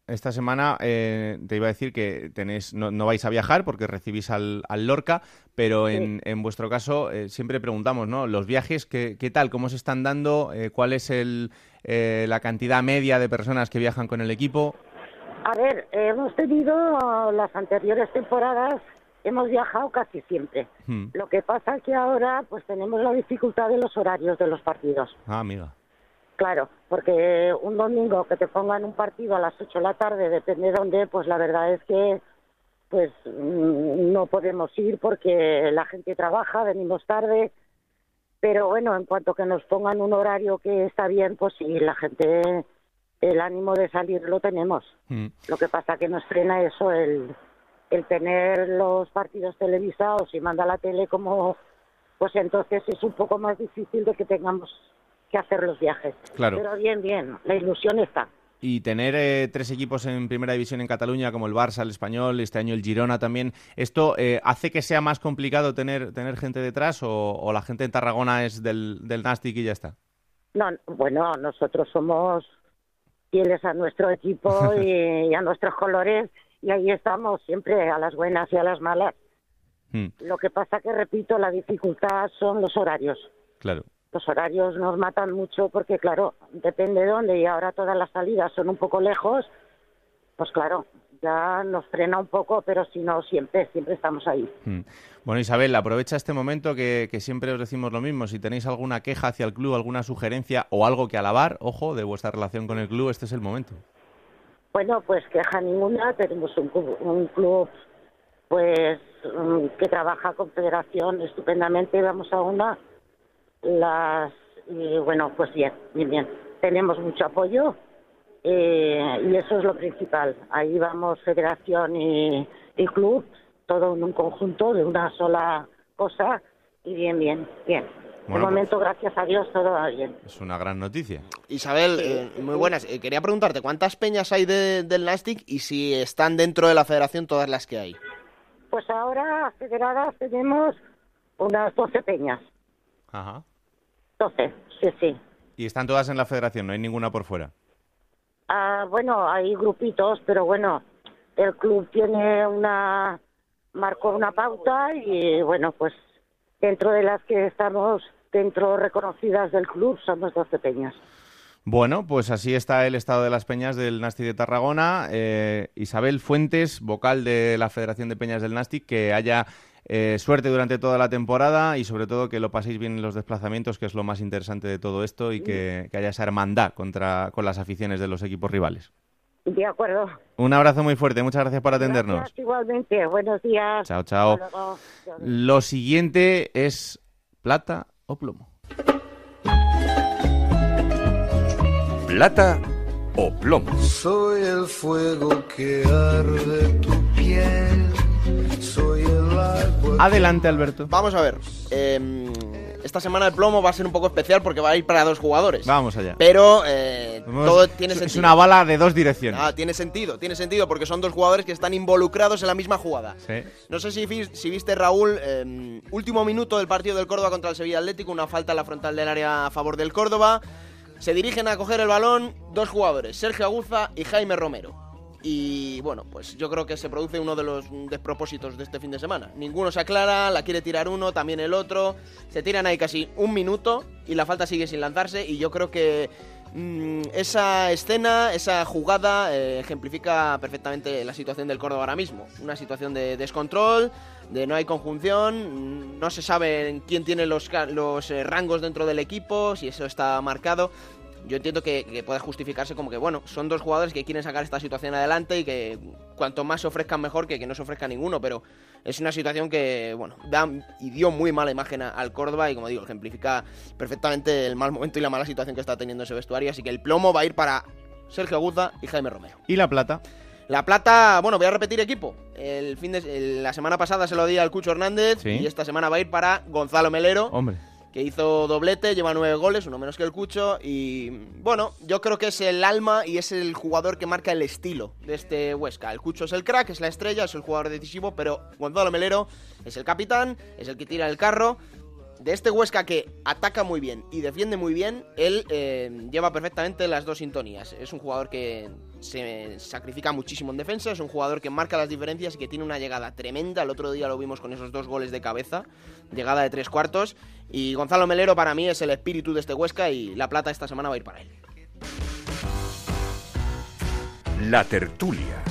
esta semana eh, te iba a decir que tenéis, no, no vais a viajar porque recibís al, al Lorca, pero en, en vuestro caso eh, siempre preguntamos, ¿no? Los viajes, ¿qué, qué tal? ¿Cómo se están dando? Eh, ¿Cuál es el, eh, la cantidad media de personas que viajan con el equipo? A ver, hemos tenido las anteriores temporadas, hemos viajado casi siempre. Hmm. Lo que pasa es que ahora pues tenemos la dificultad de los horarios de los partidos. Ah, amiga. Claro, porque un domingo que te pongan un partido a las 8 de la tarde, depende de dónde, pues la verdad es que pues mm, no podemos ir porque la gente trabaja, venimos tarde, pero bueno, en cuanto que nos pongan un horario que está bien, pues sí, la gente, el ánimo de salir lo tenemos. Mm. Lo que pasa que nos frena eso, el, el tener los partidos televisados y manda la tele como, pues entonces es un poco más difícil de que tengamos que hacer los viajes. Claro. Pero bien, bien, la ilusión está. Y tener eh, tres equipos en primera división en Cataluña, como el Barça, el Español, este año el Girona también, ¿esto eh, hace que sea más complicado tener, tener gente detrás o, o la gente en Tarragona es del, del Nastic y ya está? No, bueno, nosotros somos fieles a nuestro equipo y, y a nuestros colores y ahí estamos siempre a las buenas y a las malas. Mm, Lo que pasa que, repito, la dificultad son los horarios. claro. Los horarios nos matan mucho porque, claro, depende de dónde y ahora todas las salidas son un poco lejos, pues claro, ya nos frena un poco, pero si no, siempre, siempre estamos ahí. Mm. Bueno, Isabel, aprovecha este momento que, que siempre os decimos lo mismo. Si tenéis alguna queja hacia el club, alguna sugerencia o algo que alabar, ojo, de vuestra relación con el club, este es el momento. Bueno, pues queja ninguna, tenemos un club, un club pues mm, que trabaja con federación estupendamente, vamos a una, las, y bueno, pues bien, bien, bien. Tenemos mucho apoyo eh, y eso es lo principal. Ahí vamos federación y, y club, todo en un conjunto de una sola cosa y bien, bien, bien. Bueno, de momento, gracias a Dios, todo va bien. Es una gran noticia. Isabel, eh, muy buenas. Eh, quería preguntarte, ¿cuántas peñas hay de- del Nastic y si están dentro de la federación todas las que hay? Pues ahora federadas tenemos unas 12 peñas. Ajá. 12, sí, sí. Y están todas en la federación, no hay ninguna por fuera. Ah, bueno, hay grupitos, pero bueno, el club tiene una, marcó una pauta y bueno, pues dentro de las que estamos dentro reconocidas del club somos 12 peñas. Bueno, pues así está el estado de las peñas del Nasti de Tarragona. Eh, Isabel Fuentes, vocal de la Federación de Peñas del Nasti, que haya eh, suerte durante toda la temporada y sobre todo que lo paséis bien en los desplazamientos, que es lo más interesante de todo esto, y que, que haya esa hermandad contra, con las aficiones de los equipos rivales. De acuerdo. Un abrazo muy fuerte, muchas gracias por atendernos. Gracias igualmente. Buenos días. Chao, chao. Lo siguiente es ¿Plata o plomo? ¿Plata o plomo? Soy el fuego que arde tu piel. Adelante, Alberto. Vamos a ver. eh, esta semana el plomo va a ser un poco especial porque va a ir para dos jugadores. Vamos allá. Pero eh, Vamos- todo tiene es- sentido. Es una bala de dos direcciones. Ah, tiene sentido, tiene sentido porque son dos jugadores que están involucrados en la misma jugada. Sí. No sé si, vis- si viste, Raúl, eh, último minuto del partido del Córdoba contra el Sevilla Atlético, una falta en la frontal del área a favor del Córdoba. Se dirigen a coger el balón dos jugadores, Sergio Aguza y Jaime Romero. Y bueno, pues yo creo que se produce uno de los despropósitos de este fin de semana. Ninguno se aclara, la quiere tirar uno, también el otro. Se tiran ahí casi un minuto y la falta sigue sin lanzarse. Y yo creo que mm, esa escena, esa jugada, eh, ejemplifica perfectamente la situación del Córdoba ahora mismo. Una situación de descontrol, de no hay conjunción, no se sabe quién tiene los, los eh, rangos dentro del equipo, si eso está marcado. Yo entiendo que, que puede justificarse como que, bueno, son dos jugadores que quieren sacar esta situación adelante y que cuanto más se ofrezcan mejor que que no se ofrezca ninguno, pero es una situación que, bueno, da y dio muy mala imagen a- al Córdoba y, como digo, ejemplifica perfectamente el mal momento y la mala situación que está teniendo ese vestuario, así que el plomo va a ir para Sergio Aguza y Jaime Romero. ¿Y la plata? La plata, bueno, voy a repetir equipo. El fin de el- la semana pasada se lo di al Cucho Hernández Sí. y esta semana va a ir para Gonzalo Melero Hombre. Que hizo doblete, lleva nueve goles, uno menos que el Cucho. Y bueno, yo creo que es el alma y es el jugador que marca el estilo de este Huesca. El Cucho es el crack, es la estrella, es el jugador decisivo, pero Gonzalo Melero es el capitán, es el que tira el carro. De este Huesca que ataca muy bien y defiende muy bien, él eh, lleva perfectamente las dos sintonías. Es un jugador que se sacrifica muchísimo en defensa, es un jugador que marca las diferencias y que tiene una llegada tremenda. El otro día lo vimos con esos dos goles de cabeza, llegada de tres cuartos. Y Gonzalo Melero para mí es el espíritu de este Huesca y la plata esta semana va a ir para él. La tertulia.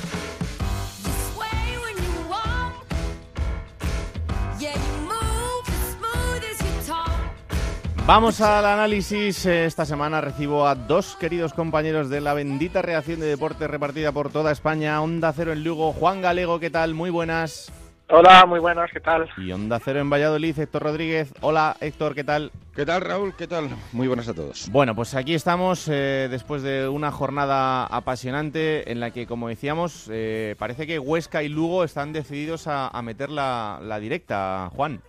Vamos al análisis. Esta semana recibo a dos queridos compañeros de la bendita reacción de deporte repartida por toda España. Onda Cero en Lugo, Juan Galego, ¿qué tal? Muy buenas. Hola, muy buenas, ¿qué tal? Y Onda Cero en Valladolid, Héctor Rodríguez. Hola, Héctor, ¿qué tal? ¿Qué tal, Raúl? ¿Qué tal? Muy buenas a todos. Bueno, pues aquí estamos eh, después de una jornada apasionante en la que, como decíamos, eh, parece que Huesca y Lugo están decididos a, a meter la, la directa, Juan.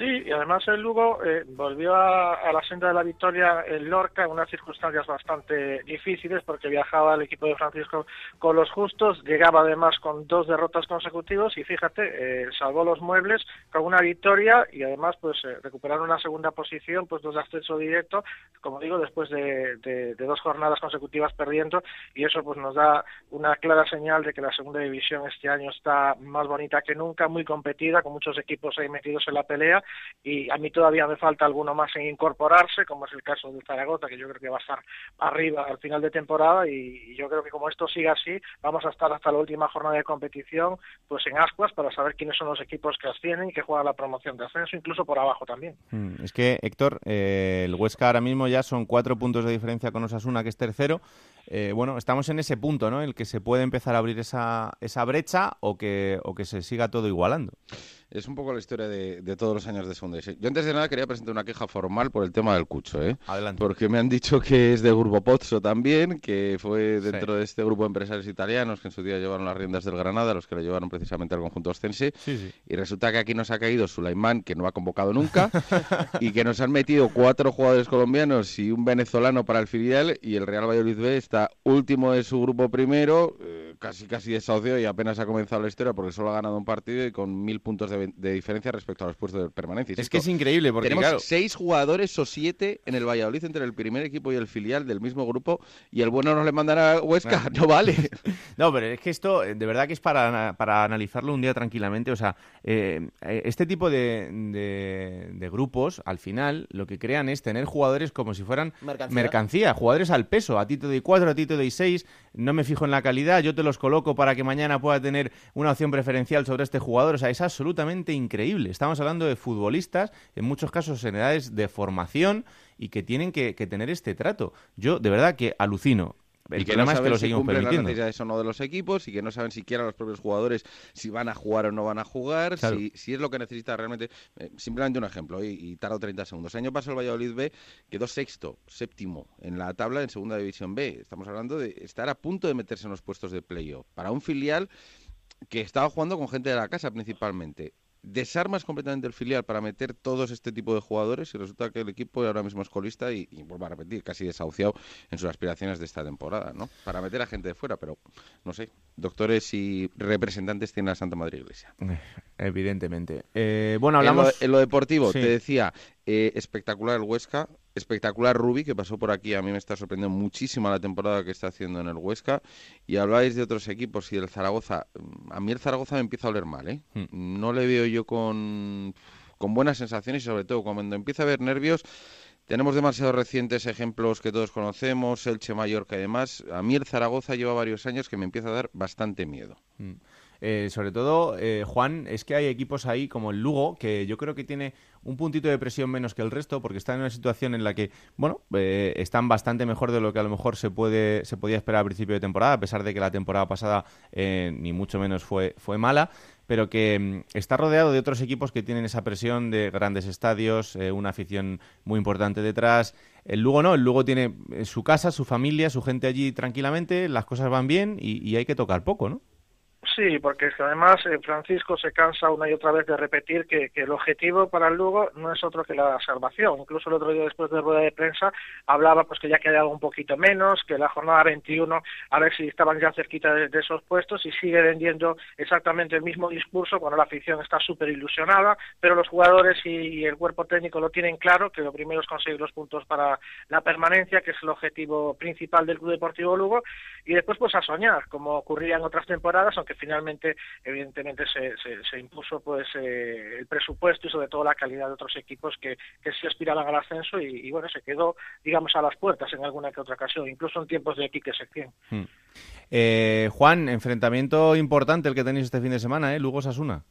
Sí, y además el Lugo eh, volvió a, la senda de la victoria en Lorca en unas circunstancias bastante difíciles porque viajaba el equipo de Francisco con los justos, llegaba además con dos derrotas consecutivas y fíjate, eh, salvó los muebles con una victoria y además pues eh, recuperaron una segunda posición, pues dos de ascenso directo, como digo, después de, de- de dos jornadas consecutivas perdiendo y eso pues nos da una clara señal de que la segunda división este año está más bonita que nunca, muy competida, con muchos equipos ahí metidos en la pelea y a mí todavía me falta alguno más en incorporarse, como es el caso del Zaragoza, que yo creo que va a estar arriba al final de temporada y, yo creo que como esto siga así, vamos a estar hasta la última jornada de competición pues en ascuas para saber quiénes son los equipos que ascienden y que juegan la promoción de ascenso, incluso por abajo también. Mm, Es que, Héctor, eh, el Huesca ahora mismo ya son cuatro puntos de diferencia con Osasuna, que es tercero. Eh, bueno, estamos en ese punto, ¿no? El que se puede empezar a abrir esa, esa brecha o que, o que se siga todo igualando. Es un poco la historia de, de todos los años de segunda. Yo antes de nada quería presentar una queja formal por el tema del Cucho, ¿eh? Adelante. Porque me han dicho que es de Grupo Pozzo también, que fue dentro de este grupo de empresarios italianos que en su día llevaron las riendas del Granada, los que le llevaron precisamente al conjunto ostense. Sí, sí. Y resulta que aquí nos ha caído Sulaimán, que no ha convocado nunca, y que nos han metido cuatro jugadores colombianos y un venezolano para el filial, y el Real Valladolid B está último de su grupo primero, eh, casi casi desahucio y apenas ha comenzado la historia porque solo ha ganado un partido y con mil puntos de, de diferencia respecto a los puestos de permanencia. Es Insisto, que es increíble, porque tenemos claro, seis jugadores o siete en el Valladolid entre el primer equipo y el filial del mismo grupo, y el bueno nos le mandan a Huesca, no vale. No, pero es que esto eh, de verdad que es para, para analizarlo un día tranquilamente. O sea, eh, eh, este tipo de, de- de grupos, al final, lo que crean es tener jugadores como si fueran Mercancía. jugadores al peso. A ti te doy cuatro, a ti te doy seis, no me fijo en la calidad, yo te los coloco para que mañana pueda tener una opción preferencial sobre este jugador. O sea, es absolutamente increíble. Estamos hablando de futbolistas, en muchos casos en edades de formación y que tienen que, que tener este trato. Yo, de verdad, que alucino el y que problema no es que saben lo si seguimos cumplen las permitiendo. necesidades o no de los equipos y que no saben siquiera los propios jugadores si van a jugar o no van a jugar, Claro. si, si es lo que necesita realmente. Eh, simplemente un ejemplo, y, y tardo 30 segundos. El año pasado el Valladolid B quedó sexto, séptimo en la tabla en Segunda División B. Estamos hablando de estar a punto de meterse en los puestos de playoff. Para un filial que estaba jugando con gente de la casa principalmente. Desarmas completamente el filial para meter todos este tipo de jugadores y resulta que el equipo ahora mismo es colista y, y vuelvo a repetir, casi desahuciado en sus aspiraciones de esta temporada, ¿no? Para meter a gente de fuera, pero no sé, doctores y representantes tiene la Santa Madre Iglesia. Evidentemente. Eh, bueno, En lo- hablamos... En lo, deportivo, Sí. te decía, eh, espectacular el Huesca, espectacular Rubi, que pasó por aquí. A mí me está sorprendiendo muchísimo la temporada que está haciendo en el Huesca. Y habláis de otros equipos y del Zaragoza. Mm, A mí el Zaragoza me empieza a oler mal, ¿eh? No le veo yo con, con buenas sensaciones y sobre todo cuando empieza a haber nervios. Tenemos demasiados recientes ejemplos que todos conocemos, Elche, Mallorca y demás. A mí el Zaragoza lleva varios años que me empieza a dar bastante miedo. Mm. Eh, sobre todo, eh, Juan, es que hay equipos ahí como el Lugo, que yo creo que tiene un puntito de presión menos que el resto, porque están en una situación en la que, bueno, eh, están bastante mejor de lo que a lo mejor se puede se podía esperar al principio de temporada, a pesar de que la temporada pasada eh, ni mucho menos fue, fue mala, pero que mm, está rodeado de otros equipos que tienen esa presión de grandes estadios, eh, una afición muy importante detrás. El Lugo no, el Lugo tiene eh, su casa, su familia, su gente allí tranquilamente, las cosas van bien y, y hay que tocar poco, ¿no? Sí, porque además eh, Francisco se cansa una y otra vez de repetir que, que el objetivo para el Lugo no es otro que la salvación. Incluso el otro día después de rueda de prensa hablaba pues que ya quedaba un poquito menos, que la jornada 21 a ver si estaban ya cerquita de, esos puestos y sigue vendiendo exactamente el mismo discurso cuando la afición está súper ilusionada, pero los jugadores y, y el cuerpo técnico lo tienen claro, que lo primero es conseguir los puntos para la permanencia, que es el objetivo principal del Club Deportivo Lugo, y después pues a soñar, como ocurría en otras temporadas, aunque finalmente evidentemente se, se, impuso pues eh, el presupuesto y sobre todo la calidad de otros equipos que, que sí aspiraban al ascenso y, bueno se quedó digamos a las puertas en alguna que otra ocasión incluso en tiempos de Quique Sección Hmm. Eh, Juan, enfrentamiento importante el que tenéis este fin de semana, ¿eh? Lugo Sasuna.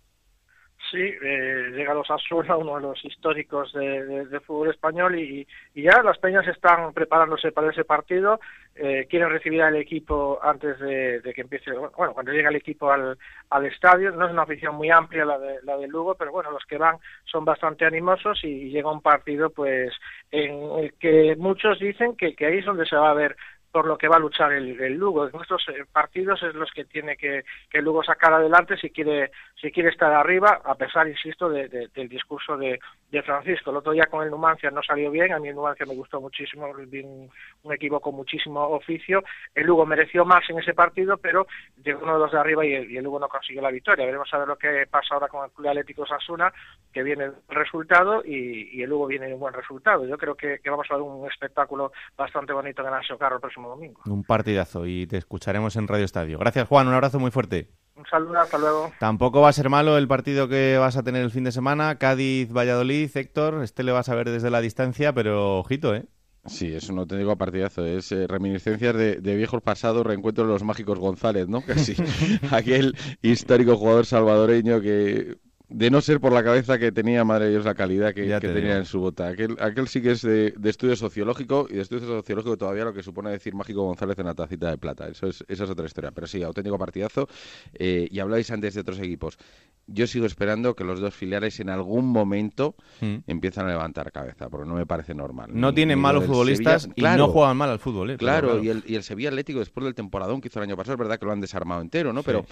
Sí, eh, llega los Asuna, uno de los históricos de, fútbol español, y, y, ya las peñas están preparándose para ese partido. Eh, quieren recibir al equipo antes de, que empiece, bueno, cuando llega el equipo al, al estadio. No es una afición muy amplia la de, la de Lugo, pero bueno, los que van son bastante animosos y llega un partido, pues, en el que muchos dicen que, que ahí es donde se va a ver por lo que va a luchar el, el Lugo. En nuestros eh, partidos es los que tiene que, que Lugo sacar adelante si quiere si quiere estar arriba, a pesar, insisto, de, de, del discurso de, Francisco. El otro día con el Numancia no salió bien, a mí el Numancia me gustó muchísimo, un, un equipo con muchísimo oficio. El Lugo mereció más en ese partido, pero llegó uno de los de arriba y el, y Lugo no consiguió la victoria. Veremos a ver lo que pasa ahora con el Club Atlético Sasuna, que viene el resultado y, y, el Lugo viene un buen resultado. Yo creo que, vamos a ver un espectáculo bastante bonito en el Carro domingo. Un partidazo y te escucharemos en Radio Estadio. Gracias, Juan. Un abrazo muy fuerte. Un saludo, hasta luego. Tampoco va a ser malo el partido que vas a tener el fin de semana. Cádiz-Valladolid, Héctor. Este le vas a ver desde la distancia, pero ojito, ¿eh? Sí, es un auténtico partidazo. Es eh, reminiscencias de, de, viejos pasados, reencuentro de los mágicos González, ¿no? Casi. Aquel histórico jugador salvadoreño que de no ser por la cabeza que tenía, madre de Dios, la calidad que, que tenía en su bota. Aquel, aquel sí que es de, de, estudio sociológico y de estudio sociológico todavía lo que supone decir Mágico González en la tacita de plata. Eso es, esa es otra historia. Pero sí, auténtico partidazo. Eh, y habláis antes de otros equipos. Yo sigo esperando que los dos filiales en algún momento mm. empiezan a levantar cabeza, porque no me parece normal. No ni, tienen ni malos futbolistas Sevilla, y claro, no juegan mal al fútbol. ¿eh? Claro, claro. Y, el, y el Sevilla Atlético, después del temporadón que hizo el año pasado, es verdad que lo han desarmado entero, ¿no? Sí. Pero,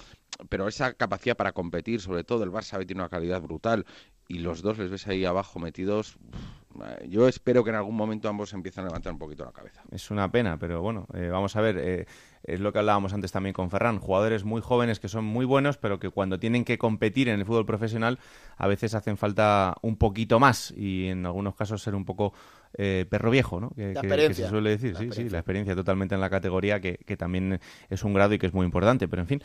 pero esa capacidad para competir, sobre todo el Barça tiene una calidad brutal y los dos les ves ahí abajo metidos. Yo espero que en algún momento ambos empiecen a levantar un poquito la cabeza. Es una pena, pero bueno, eh, vamos a ver. Eh, es lo que hablábamos antes también con Ferran. Jugadores muy jóvenes que son muy buenos, pero que cuando tienen que competir en el fútbol profesional a veces hacen falta un poquito más y en algunos casos ser un poco eh, perro viejo, ¿no? Que, que, que, se suele decir. sí, sí, la experiencia totalmente en la categoría, que, que, también es un grado y que es muy importante. Pero en fin,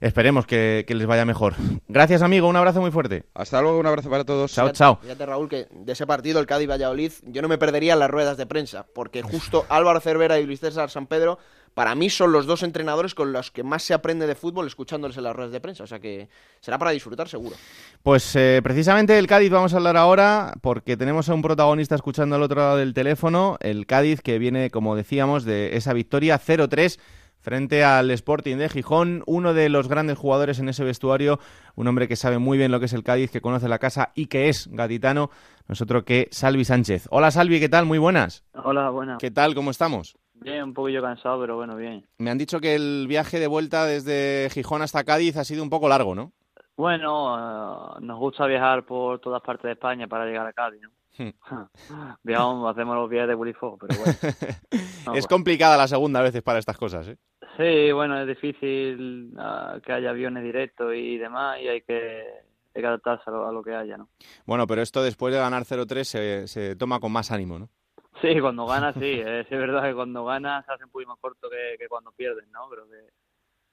esperemos que, les vaya mejor. Gracias, amigo. Un abrazo muy fuerte. Hasta luego. Un abrazo para todos. Chao, chao. Fíjate, Raúl, que de ese partido, el Cádiz-Valladolid, yo no me perdería las ruedas de prensa, porque justo Álvaro Cervera y Luis César San Pedro para mí son los dos entrenadores con los que más se aprende de fútbol escuchándoles en las ruedas de prensa. O sea que será para disfrutar seguro. Pues eh, precisamente del Cádiz vamos a hablar ahora porque tenemos a un protagonista escuchando al otro lado del teléfono, el Cádiz que viene, como decíamos, de esa victoria 0-3 frente al Sporting de Gijón, uno de los grandes jugadores en ese vestuario, un hombre que sabe muy bien lo que es el Cádiz, que conoce la casa y que es gaditano, nosotros que Salvi Sánchez. Hola Salvi, ¿qué tal? Muy buenas. Hola, buenas. ¿Qué tal? ¿Cómo estamos? Bien, un poquillo cansado, pero bueno, bien. Me han dicho que el viaje de vuelta desde Gijón hasta Cádiz ha sido un poco largo, ¿no? Bueno, eh, nos gusta viajar por todas partes de España para llegar a Cádiz, ¿no? Viajamos, hacemos los viajes de Bulifogo, pero bueno. es complicada la segunda a veces para estas cosas, ¿eh? Sí, bueno, es difícil ah, que haya aviones directos y demás y hay que, hay que adaptarse a lo, a lo que haya, ¿no? Bueno, pero esto después de ganar 0-3 se, se toma con más ánimo, ¿no? Sí, cuando ganas, sí. Es, verdad que cuando ganas se hace un poquito más corto que, que cuando pierdes, ¿no? Creo que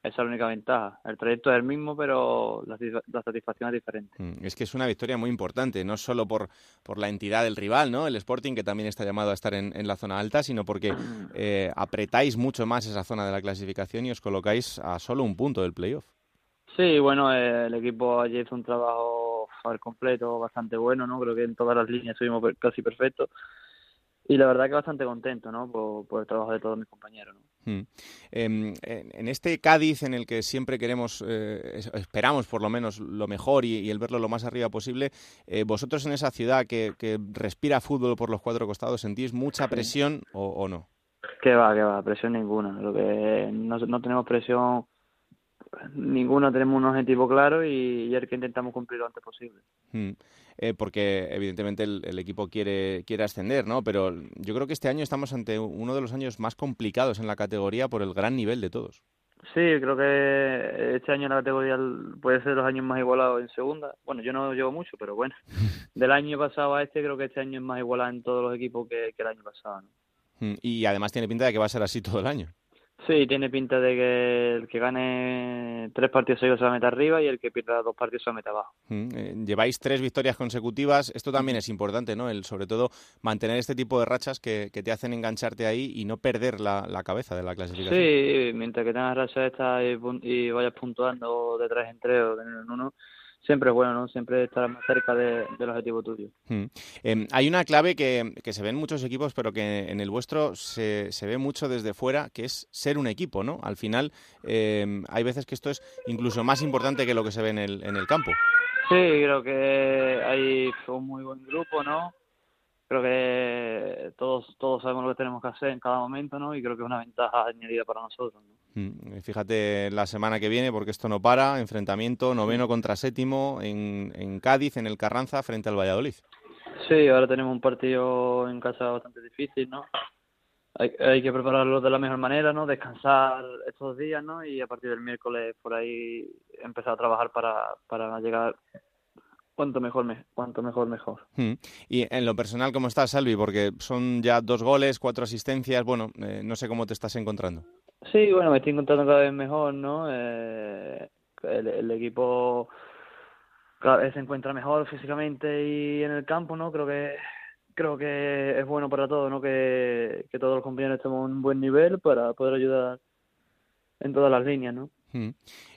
esa es la única ventaja. El trayecto es el mismo, pero la, la satisfacción es diferente. Mm, Es que es una victoria muy importante, no solo por, por la entidad del rival, ¿no? El Sporting, que también está llamado a estar en, en la zona alta, sino porque eh, apretáis mucho más esa zona de la clasificación y os colocáis a solo un punto del playoff. Sí, bueno, eh, el equipo ayer hizo un trabajo al completo bastante bueno, ¿no? Creo que en todas las líneas estuvimos casi perfectos. Y la verdad que bastante contento, ¿no? Por, por el trabajo de todos mis compañeros, ¿no? Mm. Em, en este Cádiz en el que siempre queremos, eh, es- esperamos por lo menos lo mejor y, y el verlo lo más arriba posible, eh, vosotros en esa ciudad que, que respira fútbol por los cuatro costados, ¿sentís mucha presión o, o no? Que va, que va, presión ninguna. Lo que no, no tenemos presión ninguna, tenemos un objetivo claro y, y el que intentamos cumplir lo antes posible. Mm. Eh, porque evidentemente el, el equipo quiere, quiere ascender, ¿no? Pero yo creo que este año estamos ante uno de los años más complicados en la categoría por el gran nivel de todos. Sí, creo que este año la categoría puede ser los años más igualados en segunda. Bueno, yo no llevo mucho, pero bueno. Del año pasado a este, creo que este año es más igualado en todos los equipos que, que el año pasado. ¿no? Mm. Y además tiene pinta de que va a ser así todo el año. Sí, tiene pinta de que el que gane tres partidos seguidos se va a meter arriba y el que pierda dos partidos se va a meter abajo. Mm, eh, Lleváis tres victorias consecutivas. Esto también es importante, ¿no? El, sobre todo mantener este tipo de rachas que, que te hacen engancharte ahí y no perder la, la cabeza de la clasificación. Sí, mientras que tengas racha esta y, y vayas puntuando de tres en tres o de uno en uno, siempre es bueno, ¿no? Siempre estarás más cerca de- del objetivo tuyo. Mm. Eh, hay una clave que, que se ve en muchos equipos, pero que en el vuestro se, se ve mucho desde fuera, que es ser un equipo, ¿no? Al final, eh, hay veces que esto es incluso más importante que lo que se ve en el, en el campo. Sí, creo que hay un muy buen grupo, ¿no? Creo que todos todos sabemos lo que tenemos que hacer en cada momento, ¿no? Y creo que es una ventaja añadida para nosotros. ¿no? Mm, Fíjate la semana que viene, porque esto no para, enfrentamiento noveno contra séptimo en, en Cádiz, en el Carranza, frente al Valladolid. Sí, ahora tenemos un partido en casa bastante difícil, ¿no? Hay, hay que prepararlo de la mejor manera, ¿no? Descansar estos días, ¿no? Y a partir del miércoles por ahí empezar a trabajar para, para llegar cuanto mejor, me, cuanto mejor, mejor. Mm. Y en lo personal, ¿cómo estás, Salvi? Porque son ya dos goles, cuatro asistencias, bueno, eh, no sé cómo te estás encontrando. Sí, bueno, me estoy encontrando cada vez mejor, ¿no? Eh, el, el equipo cada vez se encuentra mejor físicamente y en el campo, ¿no? Creo que creo que es bueno para todos, ¿no? Que, que todos los compañeros estemos en un buen nivel para poder ayudar en todas las líneas, ¿no? Mm.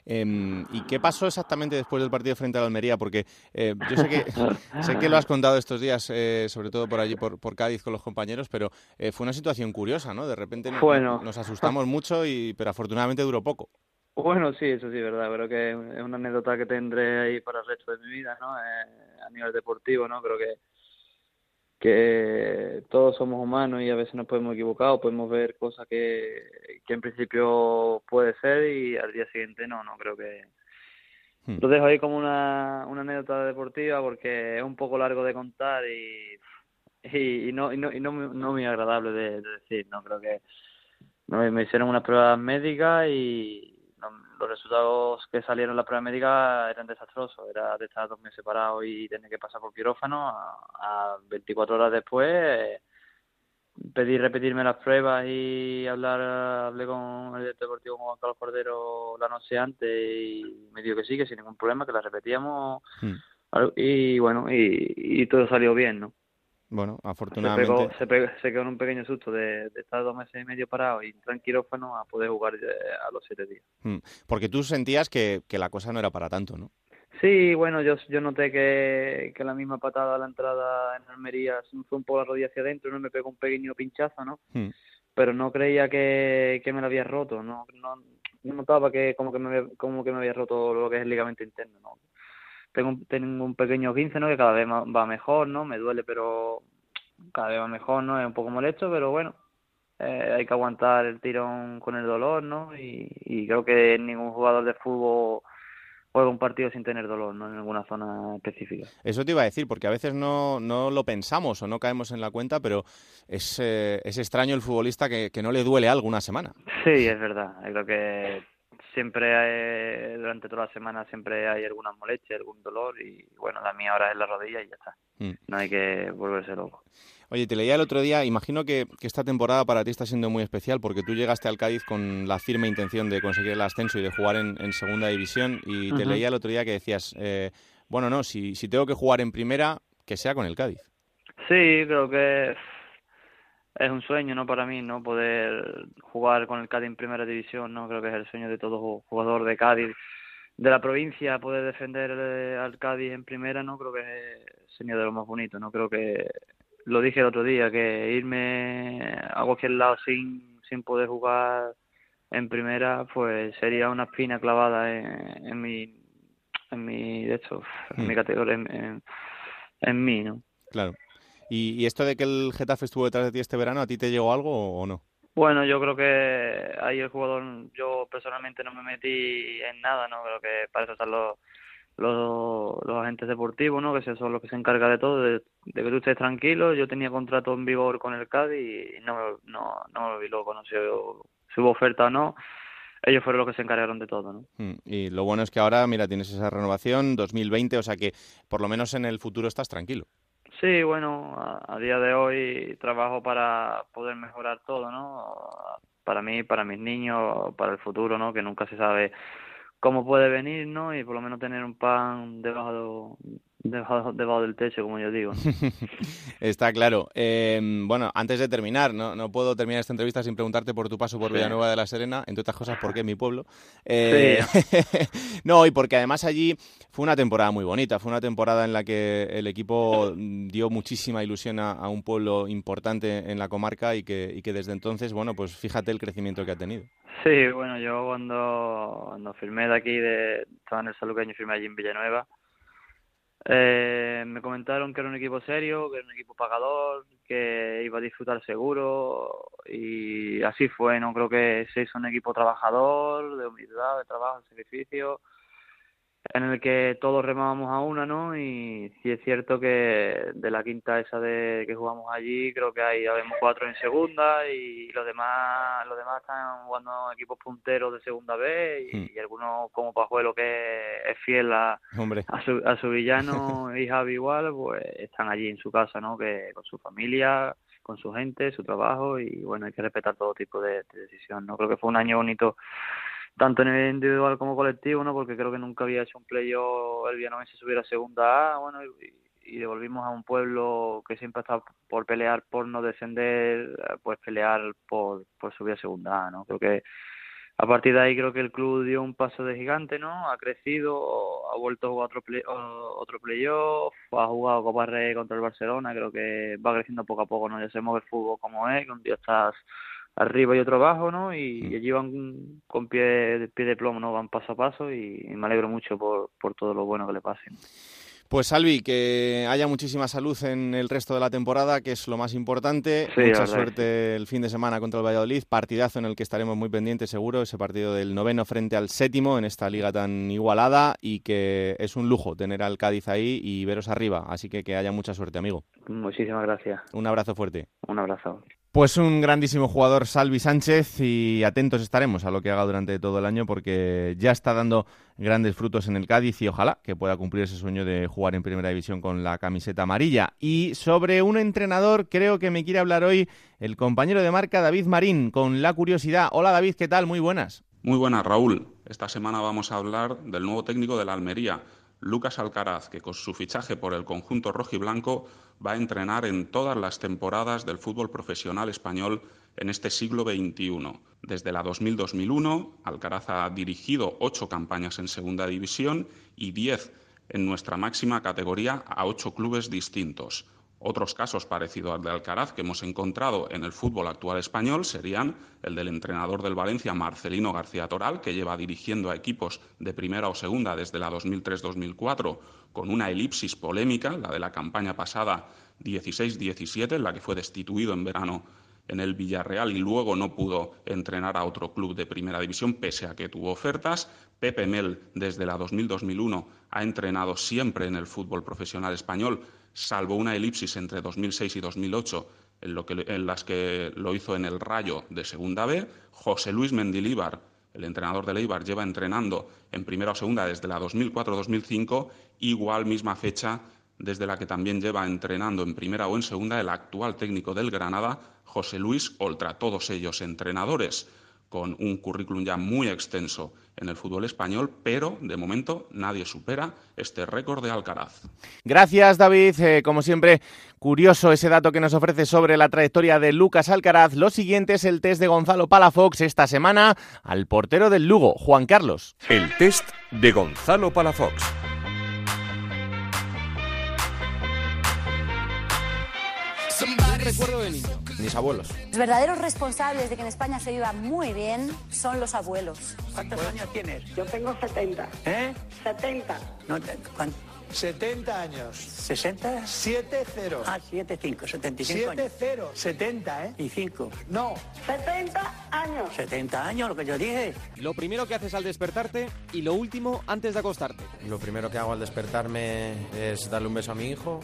Em, ¿Y qué pasó exactamente después del partido frente a la Almería? Porque eh, yo sé que, sé que lo has contado estos días, eh, sobre todo por allí, por, por Cádiz con los compañeros, pero eh, fue una situación curiosa, ¿no? De repente no- Bueno. nos asustamos mucho, y, pero afortunadamente duró poco. Bueno, sí, eso sí, verdad. Creo que es una anécdota que tendré ahí para el resto de mi vida, ¿no? Eh, a nivel deportivo, ¿no? Creo que que todos somos humanos y a veces nos podemos equivocar o podemos ver cosas que, que en principio puede ser y al día siguiente no, no creo que Hmm. lo dejo ahí como una, una anécdota deportiva porque es un poco largo de contar y y, y no y no y no, no muy agradable de, de decir, no creo que me, me hicieron unas pruebas médicas y los resultados que salieron en la prueba médica eran desastrosos. Era de estar dos meses parado y tener que pasar por quirófano. A, a 24 horas después eh, pedí repetirme las pruebas y hablar hablé con el director deportivo con Juan Carlos Cordero la noche antes y me dijo que sí, que sin ningún problema, que las repetíamos Mm. Al- y bueno, y, y todo salió bien, ¿no? Bueno, Se, afortunadamente. pegó, se, pegó- se quedó en un pequeño susto de, de estar dos meses y medio parado y entrar en quirófano a poder jugar eh, a los siete días. Mm, Porque tú sentías que, que la cosa no era para tanto, ¿no? Sí, bueno, yo, yo noté que, que la misma patada a la entrada en Almería se me fue un poco la rodilla hacia adentro y no me pegó un pequeño pinchazo, ¿no? Mm. Pero no creía que, que me la había roto, no, no, no notaba que como que me como que me había roto lo que es el ligamento interno, ¿no? Tengo, un- tengo un pequeño 15, ¿no? Que cada vez va mejor, ¿no? Me duele, pero cada vez va mejor, ¿no? Es un poco molesto, pero bueno, eh, hay que aguantar el tirón con el dolor, ¿no? Y, y creo que ningún jugador de fútbol juega un partido sin tener dolor, ¿no? En alguna zona específica. Eso te iba a decir, porque a veces no, no lo pensamos o no caemos en la cuenta, pero es, eh, es extraño el futbolista que, que no le duele algo una semana. Sí, es verdad. Creo que siempre hay- durante toda la semana siempre hay alguna molestia, algún dolor y bueno, la mía ahora es la rodilla y ya está. Mm. No hay que volverse loco. Oye, te leía el otro día, imagino que, que esta temporada para ti está siendo muy especial porque tú llegaste al Cádiz con la firme intención de conseguir el ascenso y de jugar en, en segunda división y te leía el otro día que decías, eh, bueno, no, si, si tengo que jugar en primera, que sea con el Cádiz. Sí, creo que es un sueño, ¿no? Para mí, ¿no? Poder jugar con el Cádiz en primera división, ¿no? Creo que es el sueño de todo jugador de Cádiz, de la provincia, poder defender eh, al Cádiz en primera, ¿no? Creo que es el sueño de lo más bonito, ¿no? Creo que lo dije el otro día, que irme a cualquier lado sin, sin poder jugar en primera, pues sería una espina clavada en, en mi, en mi, de hecho, en mi Mm. categoría, en, en, en mí, ¿no? Claro. Y, y esto de que el Getafe estuvo detrás de ti este verano, ¿a ti te llegó algo o, no? Bueno, yo creo que ahí el jugador, yo personalmente no me metí en nada, ¿no? Creo que para eso están los, los, los agentes deportivos, ¿no? Que son los que se encargan de todo, de, de que tú estés tranquilo. Yo tenía contrato en vigor con el Cádiz y no, me- no, no me vi loco, no sé si hubo oferta o no. Ellos fueron los que se encargaron de todo, ¿no? Mm, Y lo bueno es que ahora, mira, tienes esa renovación 2020, o sea que por lo menos en el futuro estás tranquilo. Sí, bueno, a, día de hoy trabajo para poder mejorar todo, ¿no? Para mí, para mis niños, para el futuro, ¿no? Que nunca se sabe cómo puede venir, ¿no? Y por lo menos tener un pan debajo, debajo, debajo del techo, como yo digo. Está claro. Eh, bueno, antes de terminar, no, no puedo terminar esta entrevista sin preguntarte por tu paso por Sí. Villanueva de la Serena, entre otras cosas porque es mi pueblo. Eh, no, y porque además allí fue una temporada muy bonita, fue una temporada en la que el equipo dio muchísima ilusión a, a un pueblo importante en la comarca y que, y que desde entonces, bueno, pues fíjate el crecimiento que ha tenido. Sí, bueno, yo cuando, cuando firmé de aquí, de, estaba en el Saluqueño y firmé allí en Villanueva, eh, me comentaron que era un equipo serio, que era un equipo pagador, que iba a disfrutar seguro y así fue, ¿no? Creo que se hizo un equipo trabajador, de humildad, de trabajo, de sacrificio, en el que todos remábamos a una, ¿no? Y sí es cierto que de la quinta esa de que jugamos allí, creo que hay habemos cuatro en segunda y los demás los demás están jugando equipos punteros de segunda B y, y algunos como Pajuelo que es fiel a, Hombre. a su, a su villano y Javi igual, pues están allí en su casa, ¿no? Que con su familia, con su gente, su trabajo y bueno, hay que respetar todo tipo de, de decisión, ¿no? Creo que fue un año bonito tanto en el individual como colectivo, ¿no? Porque creo que nunca había hecho un playoff el Villanovense subiera a segunda A, bueno, y, devolvimos a un pueblo que siempre ha estado por pelear por no descender, pues pelear por, por subir a segunda A, ¿no? Creo que a partir de ahí creo que el club dio un paso de gigante, ¿no? Ha crecido, ha vuelto a jugar otro play, otro playoff, ha jugado Copa Rey contra el Barcelona, creo que va creciendo poco a poco, ¿no? Ya sabemos el fútbol como es, que un día estás arriba y otro abajo, ¿no? Y, y allí van con pie, pie de plomo, ¿no? Van paso a paso y, y me alegro mucho por, por todo lo bueno que le pase. Pues Salvi, que haya muchísima salud en el resto de la temporada, que es lo más importante. Sí, Mucha suerte el fin de semana contra el Valladolid, partidazo en el que estaremos muy pendientes seguro, ese partido del noveno frente al séptimo en esta liga tan igualada y que es un lujo tener al Cádiz ahí y veros arriba, así que que haya mucha suerte, amigo. Muchísimas gracias. Un abrazo fuerte. Un abrazo. Pues un grandísimo jugador Salvi Sánchez y atentos estaremos a lo que haga durante todo el año porque ya está dando grandes frutos en el Cádiz y ojalá que pueda cumplir ese sueño de jugar en primera división con la camiseta amarilla. Y sobre un entrenador creo que me quiere hablar hoy el compañero de marca David Marín con la curiosidad. Hola David, ¿qué tal? Muy buenas. Muy buenas, Raúl. Esta semana vamos a hablar del nuevo técnico de la Almería, Lucas Alcaraz, que con su fichaje por el conjunto rojiblanco va a entrenar en todas las temporadas del fútbol profesional español en este siglo XXI. Desde la 2000-2001, Alcaraz ha dirigido ocho campañas en segunda división y diez en nuestra máxima categoría a ocho clubes distintos. Otros casos parecidos al de Alcaraz que hemos encontrado en el fútbol actual español serían el del entrenador del Valencia, Marcelino García Toral, que lleva dirigiendo a equipos de primera o segunda desde la 2003-2004, con una elipsis polémica, la de la campaña pasada 16-17, en la que fue destituido en verano en el Villarreal y luego no pudo entrenar a otro club de primera división pese a que tuvo ofertas. Pepe Mel desde la 2000-2001 ha entrenado siempre en el fútbol profesional español, salvo una elipsis entre 2006 y 2008 en, lo que, en las que lo hizo en el Rayo de Segunda B. José Luis Mendilíbar, el entrenador de Eibar, lleva entrenando en primera o segunda desde la 2004-2005, igual misma fecha desde la que también lleva entrenando en primera o en segunda el actual técnico del Granada, José Luis Oltra, todos ellos entrenadores con un currículum ya muy extenso en el fútbol español, pero de momento nadie supera este récord de Alcaraz. Gracias, David. Eh, como siempre, curioso ese dato que nos ofrece sobre la trayectoria de Lucas Alcaraz. Lo siguiente es el test de Gonzalo Palafox esta semana al portero del Lugo, Juan Carlos. El test de Gonzalo Palafox. recuerdo de niño? Mis abuelos. Los verdaderos responsables de que en España se viva muy bien son los abuelos. ¿Cuántos años tienes? Yo tengo 70. ¿Eh? 70. No te- ¿cuán- 70 años. ¿60? 7-0. Ah, 7, 5, 75 años. 7-0. 70, ¿eh? Y 5. No. 70 años. 70 años, lo que yo dije. Lo primero que haces al despertarte y lo último antes de acostarte. Lo primero que hago al despertarme es darle un beso a mi hijo.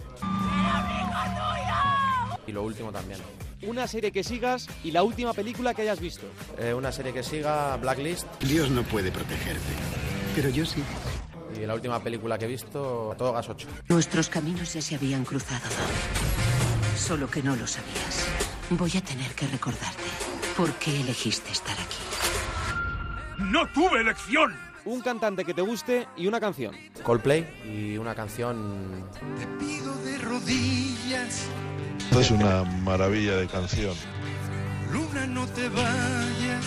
Y lo último también. Una serie que sigas y la última película que hayas visto. Eh, una serie que siga, Blacklist. Dios no puede protegerte, pero yo sí. Y la última película que he visto, Todo Gas 8. Nuestros caminos ya se habían cruzado. Solo que no lo sabías. Voy a tener que recordarte por qué elegiste estar aquí. ¡No tuve elección! Un cantante que te guste y una canción. Coldplay y una canción... de rodillas. Es una maravilla de canción. Luna, no te vayas.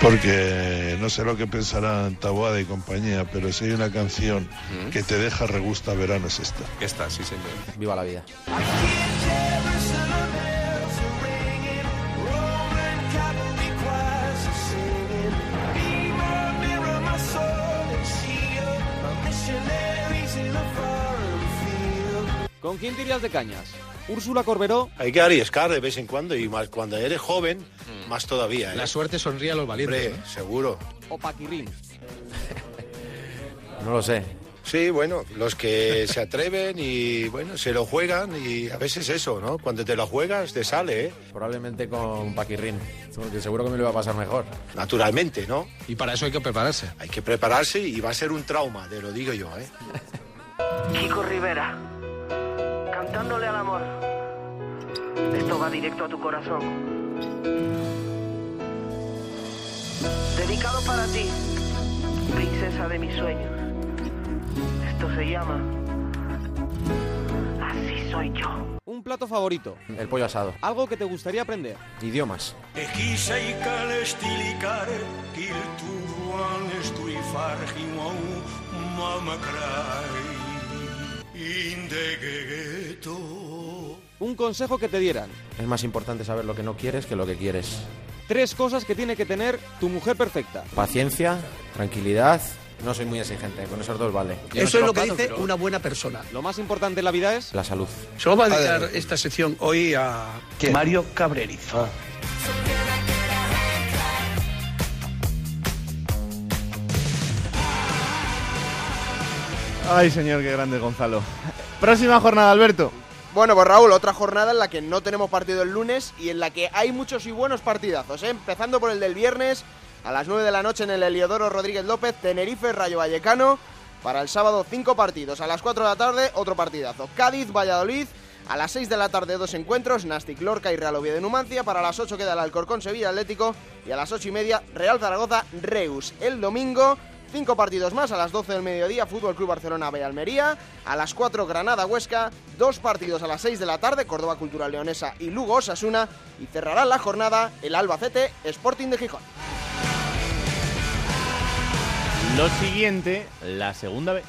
Porque no sé lo que pensarán Taboada y compañía, pero si hay una canción que te deja regusta verano es esta. Esta, sí, señor. Viva la vida. ¿Con quién te irías de cañas? ¿Úrsula Corberó? Hay que arriesgar de vez en cuando y más cuando eres joven, más todavía. ¿eh? La suerte sonríe a los valientes, Hombre, seguro. ¿O Paquirrín? No lo sé. Sí, bueno, los que se atreven y bueno, se lo juegan y a veces eso, ¿no? Cuando te lo juegas te sale, ¿eh? Probablemente con Paquirrín, porque seguro que me lo va a pasar mejor. Naturalmente, ¿no? Y para eso hay que prepararse. Hay que prepararse y va a ser un trauma, te lo digo yo, ¿eh? Kiko Rivera, cantándole al amor. Esto va directo a tu corazón. Dedicado para ti, princesa de mis sueños. Esto se llama Así soy yo. Un plato favorito. El pollo asado. Algo que te gustaría aprender. Idiomas. Un consejo que te dieran. Es más importante saber lo que no quieres que lo que quieres. Tres cosas que tiene que tener tu mujer perfecta. Paciencia, tranquilidad. No soy muy exigente, con esos dos vale. Eso es lo que dice una buena persona. Lo más importante en la vida es... La salud. Se vamos a dedicar esta sección hoy a Mario Cabrerizo. Ay, señor, qué grande Gonzalo. Próxima jornada, Alberto. Bueno, pues Raúl, otra jornada en la que no tenemos partido el lunes y en la que hay muchos y buenos partidazos, ¿eh? empezando por el del viernes a las 9 de la noche en el Heliodoro Rodríguez López, Tenerife, Rayo Vallecano. Para el sábado, cinco partidos. A las 4 de la tarde, otro partidazo. Cádiz, Valladolid. A las 6 de la tarde, dos encuentros. Nastic Lorca y Real Oviedo de Numancia. Para las 8 queda el Alcorcón Sevilla Atlético. Y a las 8 y media, Real Zaragoza Reus. El domingo, Cinco partidos más a las 12 del mediodía, Fútbol Club Barcelona B Almería, a las 4 Granada Huesca, dos partidos a las 6 de la tarde, Córdoba Cultural Leonesa y Lugo Osasuna, y cerrarán la jornada el Albacete Sporting de Gijón. Lo siguiente, la segunda vez.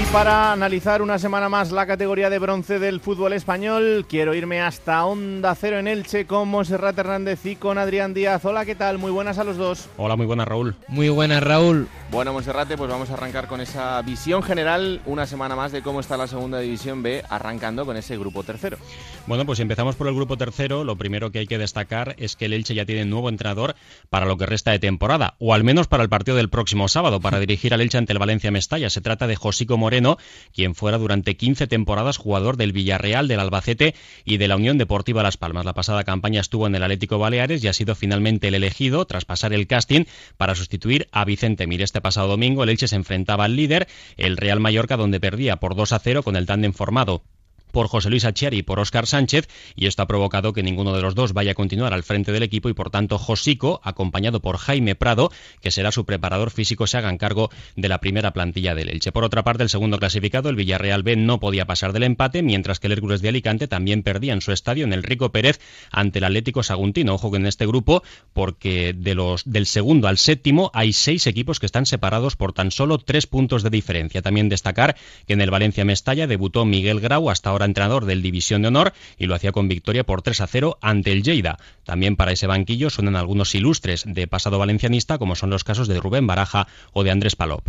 Y para analizar una semana más la categoría de bronce del fútbol español, quiero irme hasta Onda Cero en Elche con Monserrat Hernández y con Adrián Díaz. Hola, ¿qué tal? Muy buenas a los dos. Hola, muy buenas, Raúl. Muy buenas, Raúl. Bueno, Monserrate, pues vamos a arrancar con esa visión general, una semana más de cómo está la segunda división B, arrancando con ese grupo tercero. Bueno, pues empezamos por el grupo tercero. Lo primero que hay que destacar es que el Elche ya tiene un nuevo entrenador para lo que resta de temporada, o al menos para el partido del próximo sábado, para dirigir al Elche ante el Valencia Mestalla. Se trata de Josico Moreno, quien fuera durante 15 temporadas jugador del Villarreal, del Albacete y de la Unión Deportiva Las Palmas. La pasada campaña estuvo en el Atlético Baleares y ha sido finalmente el elegido tras pasar el casting para sustituir a Vicente Mir. Este pasado domingo el Elche se enfrentaba al líder, el Real Mallorca, donde perdía por 2 a 0 con el tándem formado por José Luis Achiari y por Óscar Sánchez, y esto ha provocado que ninguno de los dos vaya a continuar al frente del equipo y por tanto Josico, acompañado por Jaime Prado, que será su preparador físico, se hagan cargo de la primera plantilla del Elche. Por otra parte, el segundo clasificado, el Villarreal B, no podía pasar del empate, mientras que el Hércules de Alicante también perdía en su estadio en el Rico Pérez ante el Atlético Saguntino. Ojo que en este grupo, porque de los del segundo al séptimo hay seis equipos que están separados por tan solo tres puntos de diferencia. También destacar que en el Valencia Mestalla debutó Miguel Grau, hasta ahora entrenador del División de Honor y lo hacía con victoria por 3 a 0 ante el Lleida. También para ese banquillo suenan algunos ilustres de pasado valencianista, como son los casos de Rubén Baraja o de Andrés Palop.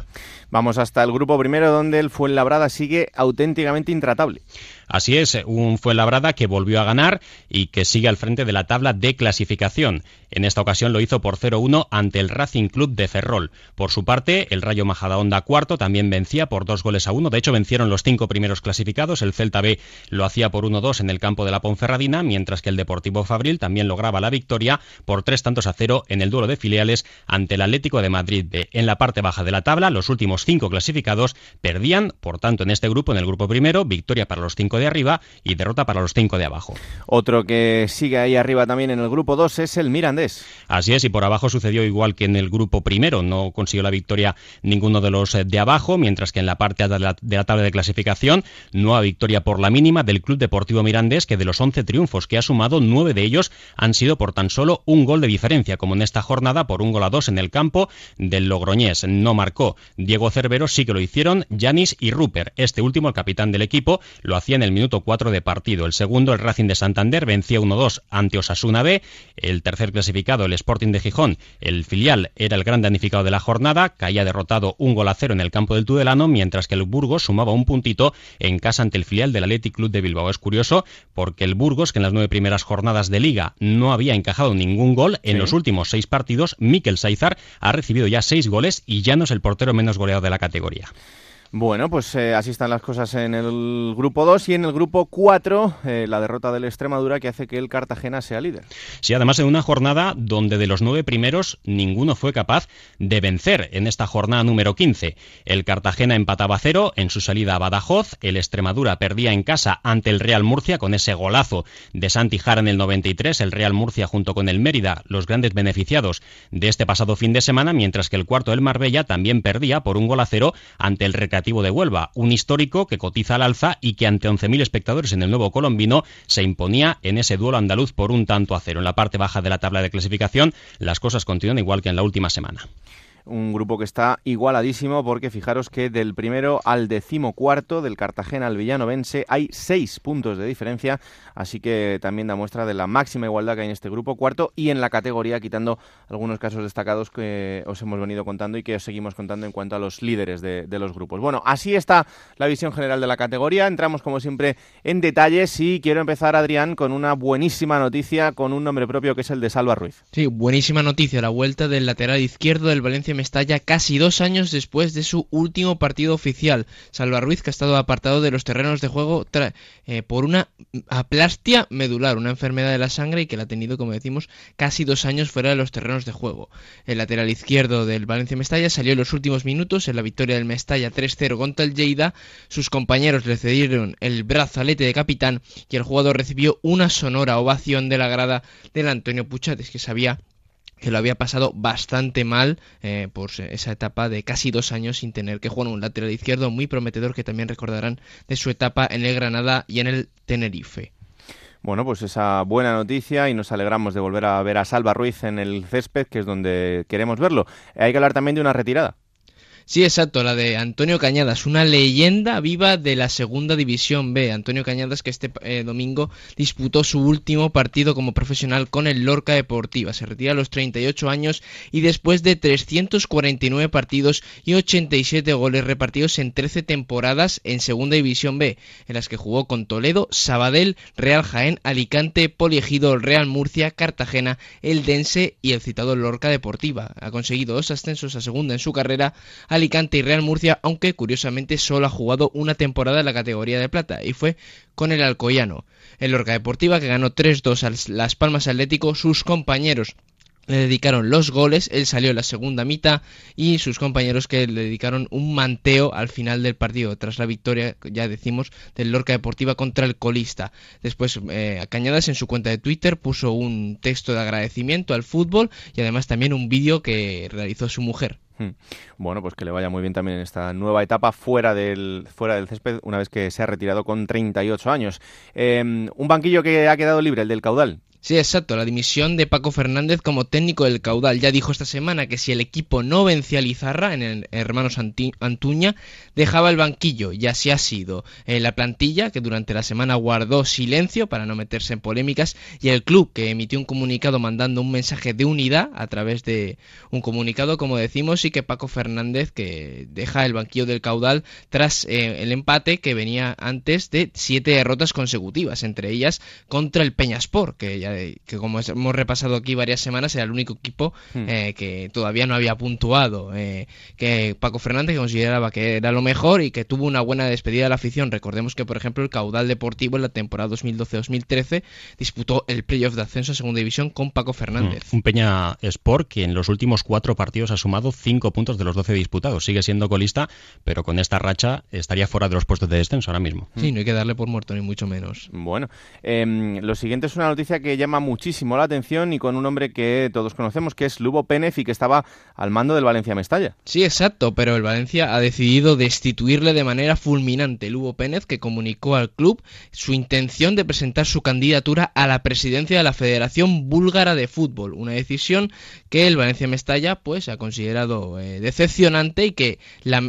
Vamos hasta el grupo primero, donde el Fuenlabrada sigue auténticamente intratable. Así es, un Fuenlabrada que volvió a ganar y que sigue al frente de la tabla de clasificación. En esta ocasión lo hizo por 0-1 ante el Racing Club de Ferrol. Por su parte, el Rayo Majadahonda cuarto también vencía por dos goles a uno. De hecho, vencieron los cinco primeros clasificados. El Celta B lo hacía por 1-2 en el campo de la Ponferradina, mientras que el Deportivo Fabril también lograba la victoria por tres tantos a cero en el duelo de filiales ante el Atlético de Madrid B. En la parte baja de la tabla, los últimos cinco clasificados perdían, por tanto, en este grupo, en el grupo primero, victoria para los cinco de arriba y derrota para los cinco de abajo. Otro que sigue ahí arriba también en el grupo 2 es el Mirandés. Así es, y por abajo sucedió igual que en el grupo primero, no consiguió la victoria ninguno de los de abajo, mientras que en la parte de la, de la tabla de clasificación, nueva victoria por la mínima del Club Deportivo Mirandés, que de los 11 triunfos que ha sumado, nueve de ellos han sido por tan solo un gol de diferencia, como en esta jornada por un gol a dos en el campo del Logroñés. No marcó Diego Cervero, sí que lo hicieron Yanis y Rupert. Este último, el capitán del equipo, lo hacía en el minuto 4 de partido. El segundo, el Racing de Santander, vencía 1-2 ante Osasuna B. El tercer clasificado, el Sporting de Gijón, el filial, era el gran damnificado de la jornada, caía derrotado un gol a cero en el campo del Tudelano, mientras que el Burgos sumaba un puntito en casa ante el filial del Athletic Club de Bilbao. Es curioso porque el Burgos, que en las nueve primeras jornadas de liga no había encajado ningún gol, en los últimos seis partidos, Mikel Saizar ha recibido ya seis goles y ya no es el portero menos goleado de la categoría. Bueno, pues eh, así están las cosas en el grupo 2 y en el grupo 4 eh, la derrota del Extremadura que hace que el Cartagena sea líder. Sí, además en una jornada donde de los nueve primeros ninguno fue capaz de vencer en esta jornada número 15. El Cartagena empataba cero en su salida a Badajoz, el Extremadura perdía en casa ante el Real Murcia con ese golazo de Santi Jara en el 93, el Real Murcia junto con el Mérida, los grandes beneficiados de este pasado fin de semana, mientras que el cuarto del Marbella también perdía por un gol a cero ante el De Huelva, un histórico que cotiza al alza y que ante 11.000 espectadores en el nuevo colombino se imponía en ese duelo andaluz por un tanto a cero. En la parte baja de la tabla de clasificación las cosas continúan igual que en la última semana un grupo que está igualadísimo porque fijaros que del primero al decimocuarto del Cartagena al Villanovense hay seis puntos de diferencia, así que también da muestra de la máxima igualdad que hay en este grupo cuarto y en la categoría, quitando algunos casos destacados que os hemos venido contando y que os seguimos contando en cuanto a los líderes de, de los grupos. Bueno, así está la visión general de la categoría, entramos como siempre en detalles y quiero empezar, Adrián, con una buenísima noticia con un nombre propio que es el de Salva Ruiz. Sí, buenísima noticia, la vuelta del lateral izquierdo del Valencia Valencia Mestalla casi dos años después de su último partido oficial. Salva Ruiz, que ha estado apartado de los terrenos de juego eh, por una aplastia medular, una enfermedad de la sangre y que la ha tenido, como decimos, casi dos años fuera de los terrenos de juego. El lateral izquierdo del Valencia Mestalla salió en los últimos minutos en la victoria del Mestalla 3-0 contra el Lleida. Sus compañeros le cedieron el brazalete de capitán y el jugador recibió una sonora ovación de la grada del Antonio Puchates, que sabía que lo había pasado bastante mal eh, por esa etapa de casi dos años sin tener que jugar un lateral izquierdo muy prometedor que también recordarán de su etapa en el Granada y en el Tenerife. Bueno, pues esa buena noticia y nos alegramos de volver a ver a Salva Ruiz en el césped, que es donde queremos verlo. Hay que hablar también de una retirada. Sí, exacto, la de Antonio Cañadas, una leyenda viva de la segunda división B. Antonio Cañadas que este eh, domingo disputó su último partido como profesional con el Lorca Deportiva. Se retira a los 38 años y después de 349 partidos y 87 goles repartidos en 13 temporadas en segunda división B, en las que jugó con Toledo, Sabadell, Real Jaén, Alicante, Poliegido, Real Murcia, Cartagena, El Dense y el citado Lorca Deportiva. Ha conseguido dos ascensos a segunda en su carrera Alicante y Real Murcia, aunque curiosamente solo ha jugado una temporada en la categoría de plata y fue con el Alcoyano. El Lorca Deportiva que ganó 3-2 a Las Palmas Atlético, sus compañeros le dedicaron los goles, él salió en la segunda mitad y sus compañeros que le dedicaron un manteo al final del partido, tras la victoria, ya decimos, del Lorca Deportiva contra el colista. Después, eh, Cañadas en su cuenta de Twitter puso un texto de agradecimiento al fútbol y además también un vídeo que realizó su mujer. Bueno, pues que le vaya muy bien también en esta nueva etapa fuera del, fuera del césped, una vez que se ha retirado con 38 años. Em, un banquillo que ha quedado libre, el del caudal. Sí, exacto, la dimisión de Paco Fernández como técnico del caudal. Ya dijo esta semana que si el equipo no vencía a Lizarra en el Hermanos Antuña, dejaba el banquillo, y así ha sido. Eh, la plantilla, que durante la semana guardó silencio para no meterse en polémicas, y el club, que emitió un comunicado mandando un mensaje de unidad a través de un comunicado, como decimos, y que Paco Fernández, que deja el banquillo del caudal tras eh, el empate que venía antes de siete derrotas consecutivas, entre ellas contra el Peñaspor, que ya que como hemos repasado aquí varias semanas, era el único equipo hmm. eh, que todavía no había puntuado. Eh, que Paco Fernández consideraba que era lo mejor y que tuvo una buena despedida de la afición. Recordemos que, por ejemplo, el caudal deportivo en la temporada 2012-2013 disputó el playoff de ascenso a segunda división con Paco Fernández. Hmm. Un Peña Sport que en los últimos cuatro partidos ha sumado cinco puntos de los 12 disputados. Sigue siendo colista, pero con esta racha estaría fuera de los puestos de descenso ahora mismo. Sí, no hay que darle por muerto ni mucho menos. Bueno, em, lo siguiente es una noticia que llama muchísimo la atención y con un hombre que todos conocemos, que es Lubo Pérez y que estaba al mando del Valencia Mestalla. Sí, exacto, pero el Valencia ha decidido destituirle de manera fulminante. Lubo Pérez, que comunicó al club su intención de presentar su candidatura a la presidencia de la Federación Búlgara de Fútbol, una decisión que el Valencia Mestalla pues ha considerado eh, decepcionante y que,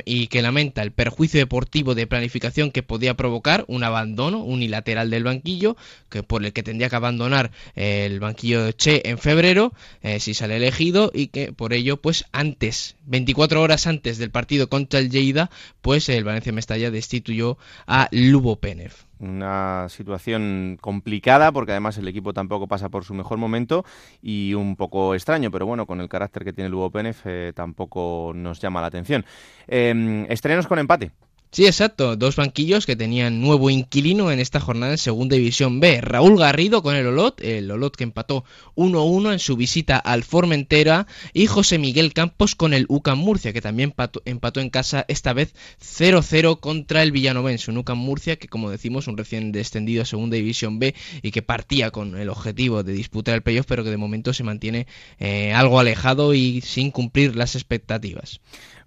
y que lamenta el perjuicio deportivo de planificación que podía provocar un abandono unilateral del banquillo, que por el que tendría que abandonar el banquillo de Che en febrero, eh, si sale elegido, y que por ello, pues antes, 24 horas antes del partido contra el Lleida, pues el Valencia Mestalla destituyó a Lubo Penev una situación complicada porque además el equipo tampoco pasa por su mejor momento y un poco extraño, pero bueno, con el carácter que tiene Penev eh, tampoco nos llama la atención. Eh, estrenos con empate. Sí, exacto. Dos banquillos que tenían nuevo inquilino en esta jornada en Segunda División B. Raúl Garrido con el Olot, el Olot que empató 1-1 en su visita al Formentera, y José Miguel Campos con el UCAM Murcia, que también empató, en casa esta vez 0-0 contra el Villanovense. Un UCAM Murcia que, como decimos, un recién descendido a Segunda División B y que partía con el objetivo de disputar el playoff, pero que de momento se mantiene eh, algo alejado y sin cumplir las expectativas.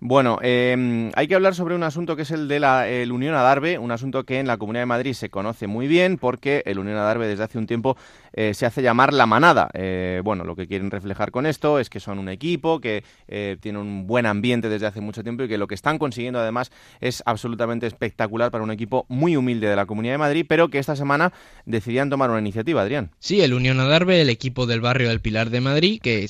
Bueno, em, hay que hablar sobre un asunto que es el de la el Unión Adarve, un asunto que en la Comunidad de Madrid se conoce muy bien porque el Unión Adarve desde hace un tiempo eh, se hace llamar la manada. Eh, bueno, lo que quieren reflejar con esto es que son un equipo que eh, tiene un buen ambiente desde hace mucho tiempo y que lo que están consiguiendo además es absolutamente espectacular para un equipo muy humilde de la Comunidad de Madrid, pero que esta semana decidían tomar una iniciativa, Adrián. Sí, el Unión Adarve, el equipo del barrio del Pilar de Madrid, que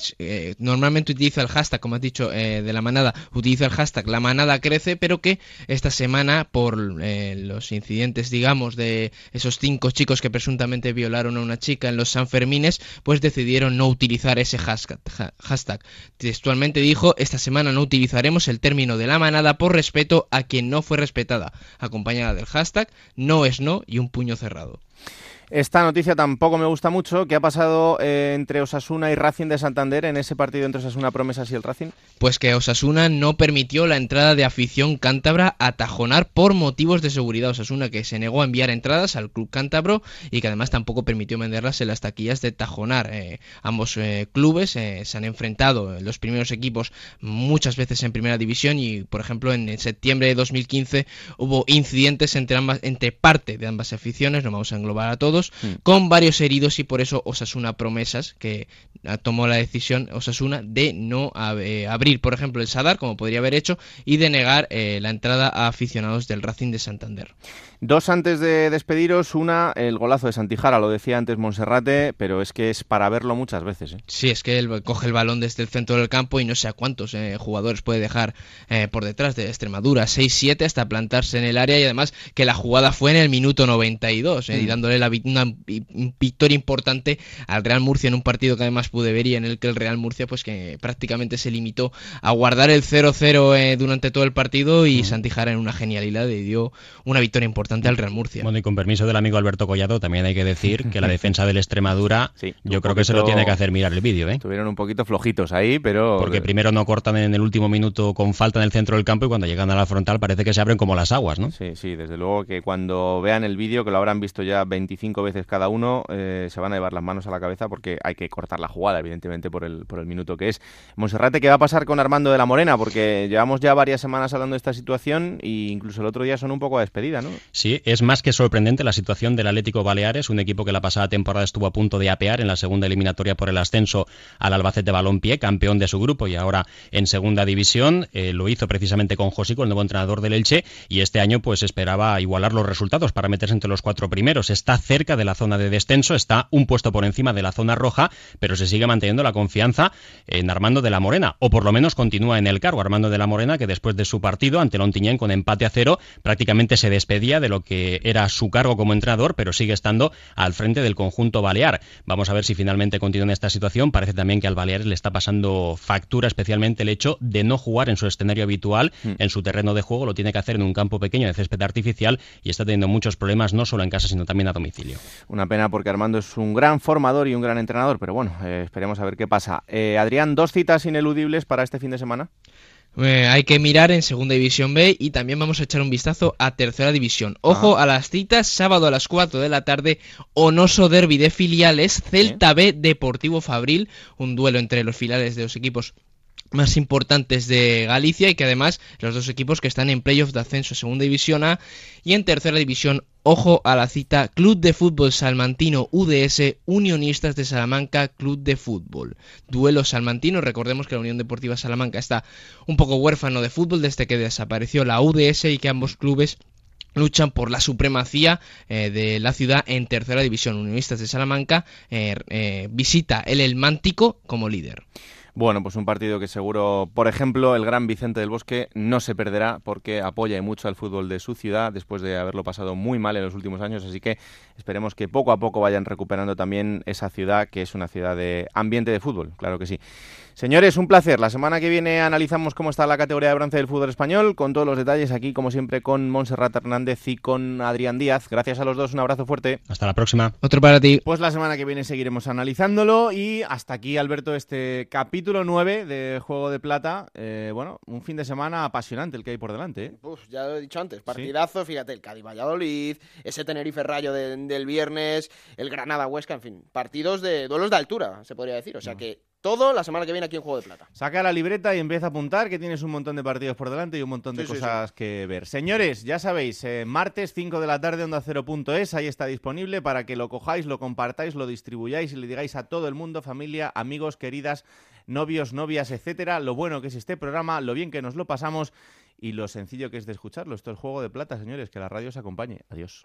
normalmente utiliza el hashtag, como has dicho, de la manada, utiliza el hashtag La Manada Crece, pero que esta semana, por eh, los incidentes, digamos, de esos cinco chicos que presuntamente violaron a una chica en los Sanfermines, pues decidieron no utilizar ese hashtag. Textualmente dijo, esta semana no utilizaremos el término de la manada por respeto a quien no fue respetada, acompañada del hashtag no es no y un puño cerrado. Esta noticia tampoco me gusta mucho. ¿Qué ha pasado eh, entre Osasuna y Racing de Santander en ese partido entre Osasuna Promesas y el Racing? Pues que Osasuna no permitió la entrada de afición cántabra a Tajonar por motivos de seguridad. Osasuna que se negó a enviar entradas al club cántabro y que además tampoco permitió venderlas en las taquillas de Tajonar. Eh, ambos eh, clubes se han enfrentado en los primeros equipos muchas veces en primera división y por ejemplo en septiembre de 2015 hubo incidentes entre, ambas, entre parte de ambas aficiones, no vamos a englobar a todos Mm. con varios heridos y por eso Osasuna Promesas, que tomó la decisión Osasuna de no eh, abrir, por ejemplo, el Sadar, como podría haber hecho, y de negar eh, la entrada a aficionados del Racing de Santander. Dos antes de despediros, una, el golazo de Santijara, lo decía antes Monserrate, pero es que es para verlo muchas veces. ¿eh? Sí, es que él coge el balón desde el centro del campo y no sé a cuántos eh, jugadores puede dejar eh, por detrás de Extremadura, 6-7 hasta plantarse en el área y además que la jugada fue en el minuto 92 y mm. dándole la, una victoria importante al Real Murcia en un partido que además pude ver y en el que el Real Murcia pues que prácticamente se limitó a guardar el 0-0 durante todo el partido y mm. Santijara en una genialidad le dio una victoria importante al Real Murcia. Bueno, y con permiso del amigo Alberto Collado, también hay que decir que la defensa del Extremadura, yo creo que se lo tiene que hacer mirar el vídeo. ¿eh? Estuvieron un poquito flojitos ahí, pero... Porque primero no cortan en el último minuto con falta en el centro del campo y cuando llegan a la frontal parece que se abren como las aguas, ¿no? Sí, sí, desde luego que cuando vean el vídeo, que lo habrán visto ya 25 veces cada uno, eh, se van a llevar las manos a la cabeza porque hay que cortar la jugada, evidentemente, por el, por el minuto que es. Monserrate, ¿qué va a pasar con Armando de la Morena? Porque llevamos ya varias semanas hablando de esta situación e incluso el otro día son un poco a despedida, ¿no? Sí, es más que sorprendente la situación del Atlético Baleares, un equipo que la pasada temporada estuvo a punto de apear en la segunda eliminatoria por el ascenso al Albacete Balompié, campeón de su grupo y ahora en segunda división. Eh, lo hizo precisamente con Josico, el nuevo entrenador del Elche, y este año pues esperaba igualar los resultados para meterse entre los cuatro primeros. Está cerca de la zona de descenso, está un puesto por encima de la zona roja, pero se sigue manteniendo la confianza en Armando de la Morena, o por lo menos continúa en el cargo. Armando de la Morena, que después de su partido ante Lontiñén con empate a cero, prácticamente se despedía de lo que era su cargo como entrenador, pero sigue estando al frente del conjunto balear. Vamos a ver si finalmente continúa en esta situación. Parece también que al Baleares le está pasando factura, especialmente el hecho de no jugar en su escenario habitual, mm. en su terreno de juego, lo tiene que hacer en un campo pequeño de césped artificial y está teniendo muchos problemas no solo en casa, sino también a domicilio. Una pena porque Armando es un gran formador y un gran entrenador, pero bueno, eh, esperemos a ver qué pasa. Eh, Adrián, dos citas ineludibles para este fin de semana. Eh, hay que mirar en Segunda División B y también vamos a echar un vistazo a Tercera División. Ojo a las citas, sábado a las 4 de la tarde, Onoso Derby de filiales, Celta B Deportivo Fabril, un duelo entre los filiales de los equipos más importantes de Galicia y que además los dos equipos que están en playoff de ascenso segunda división A y en tercera división ojo a la cita Club de Fútbol Salmantino UDS Unionistas de Salamanca Club de Fútbol duelo salmantino recordemos que la Unión Deportiva Salamanca está un poco huérfano de fútbol desde que desapareció la UDS y que ambos clubes luchan por la supremacía eh, de la ciudad en tercera división. Unionistas de Salamanca eh, eh, visita el El Mántico como líder. Bueno, pues un partido que seguro, por ejemplo, el gran Vicente del Bosque no se perderá porque apoya mucho al fútbol de su ciudad después de haberlo pasado muy mal en los últimos años, así que esperemos que poco a poco vayan recuperando también esa ciudad que es una ciudad de ambiente de fútbol, claro que sí. Señores, un placer. La semana que viene analizamos cómo está la categoría de bronce del fútbol español, con todos los detalles aquí, como siempre, con Montserrat Hernández y con Adrián Díaz. Gracias a los dos, un abrazo fuerte. Hasta la próxima. Otro para ti. Pues la semana que viene seguiremos analizándolo y hasta aquí, Alberto, este capítulo 9 de Juego de Plata. Eh, bueno, un fin de semana apasionante el que hay por delante. ¿eh? ya lo he dicho antes, partidazo, fíjate, el Cádiz-Valladolid, ese Tenerife-Rayo del viernes, el Granada-Huesca, en fin, partidos de duelos de altura, se podría decir. O sea que todo la semana que viene aquí en Juego de Plata. Saca la libreta y empieza a apuntar que tienes un montón de partidos por delante y un montón de cosas que ver. Señores, ya sabéis, eh, martes 5 de la tarde onda 0.es, ahí está disponible para que lo cojáis, lo compartáis, lo distribuyáis y le digáis a todo el mundo, familia, amigos, queridas, novios, novias, etcétera, lo bueno que es este programa, lo bien que nos lo pasamos y lo sencillo que es de escucharlo. Esto es Juego de Plata, señores, que la radio os acompañe. Adiós.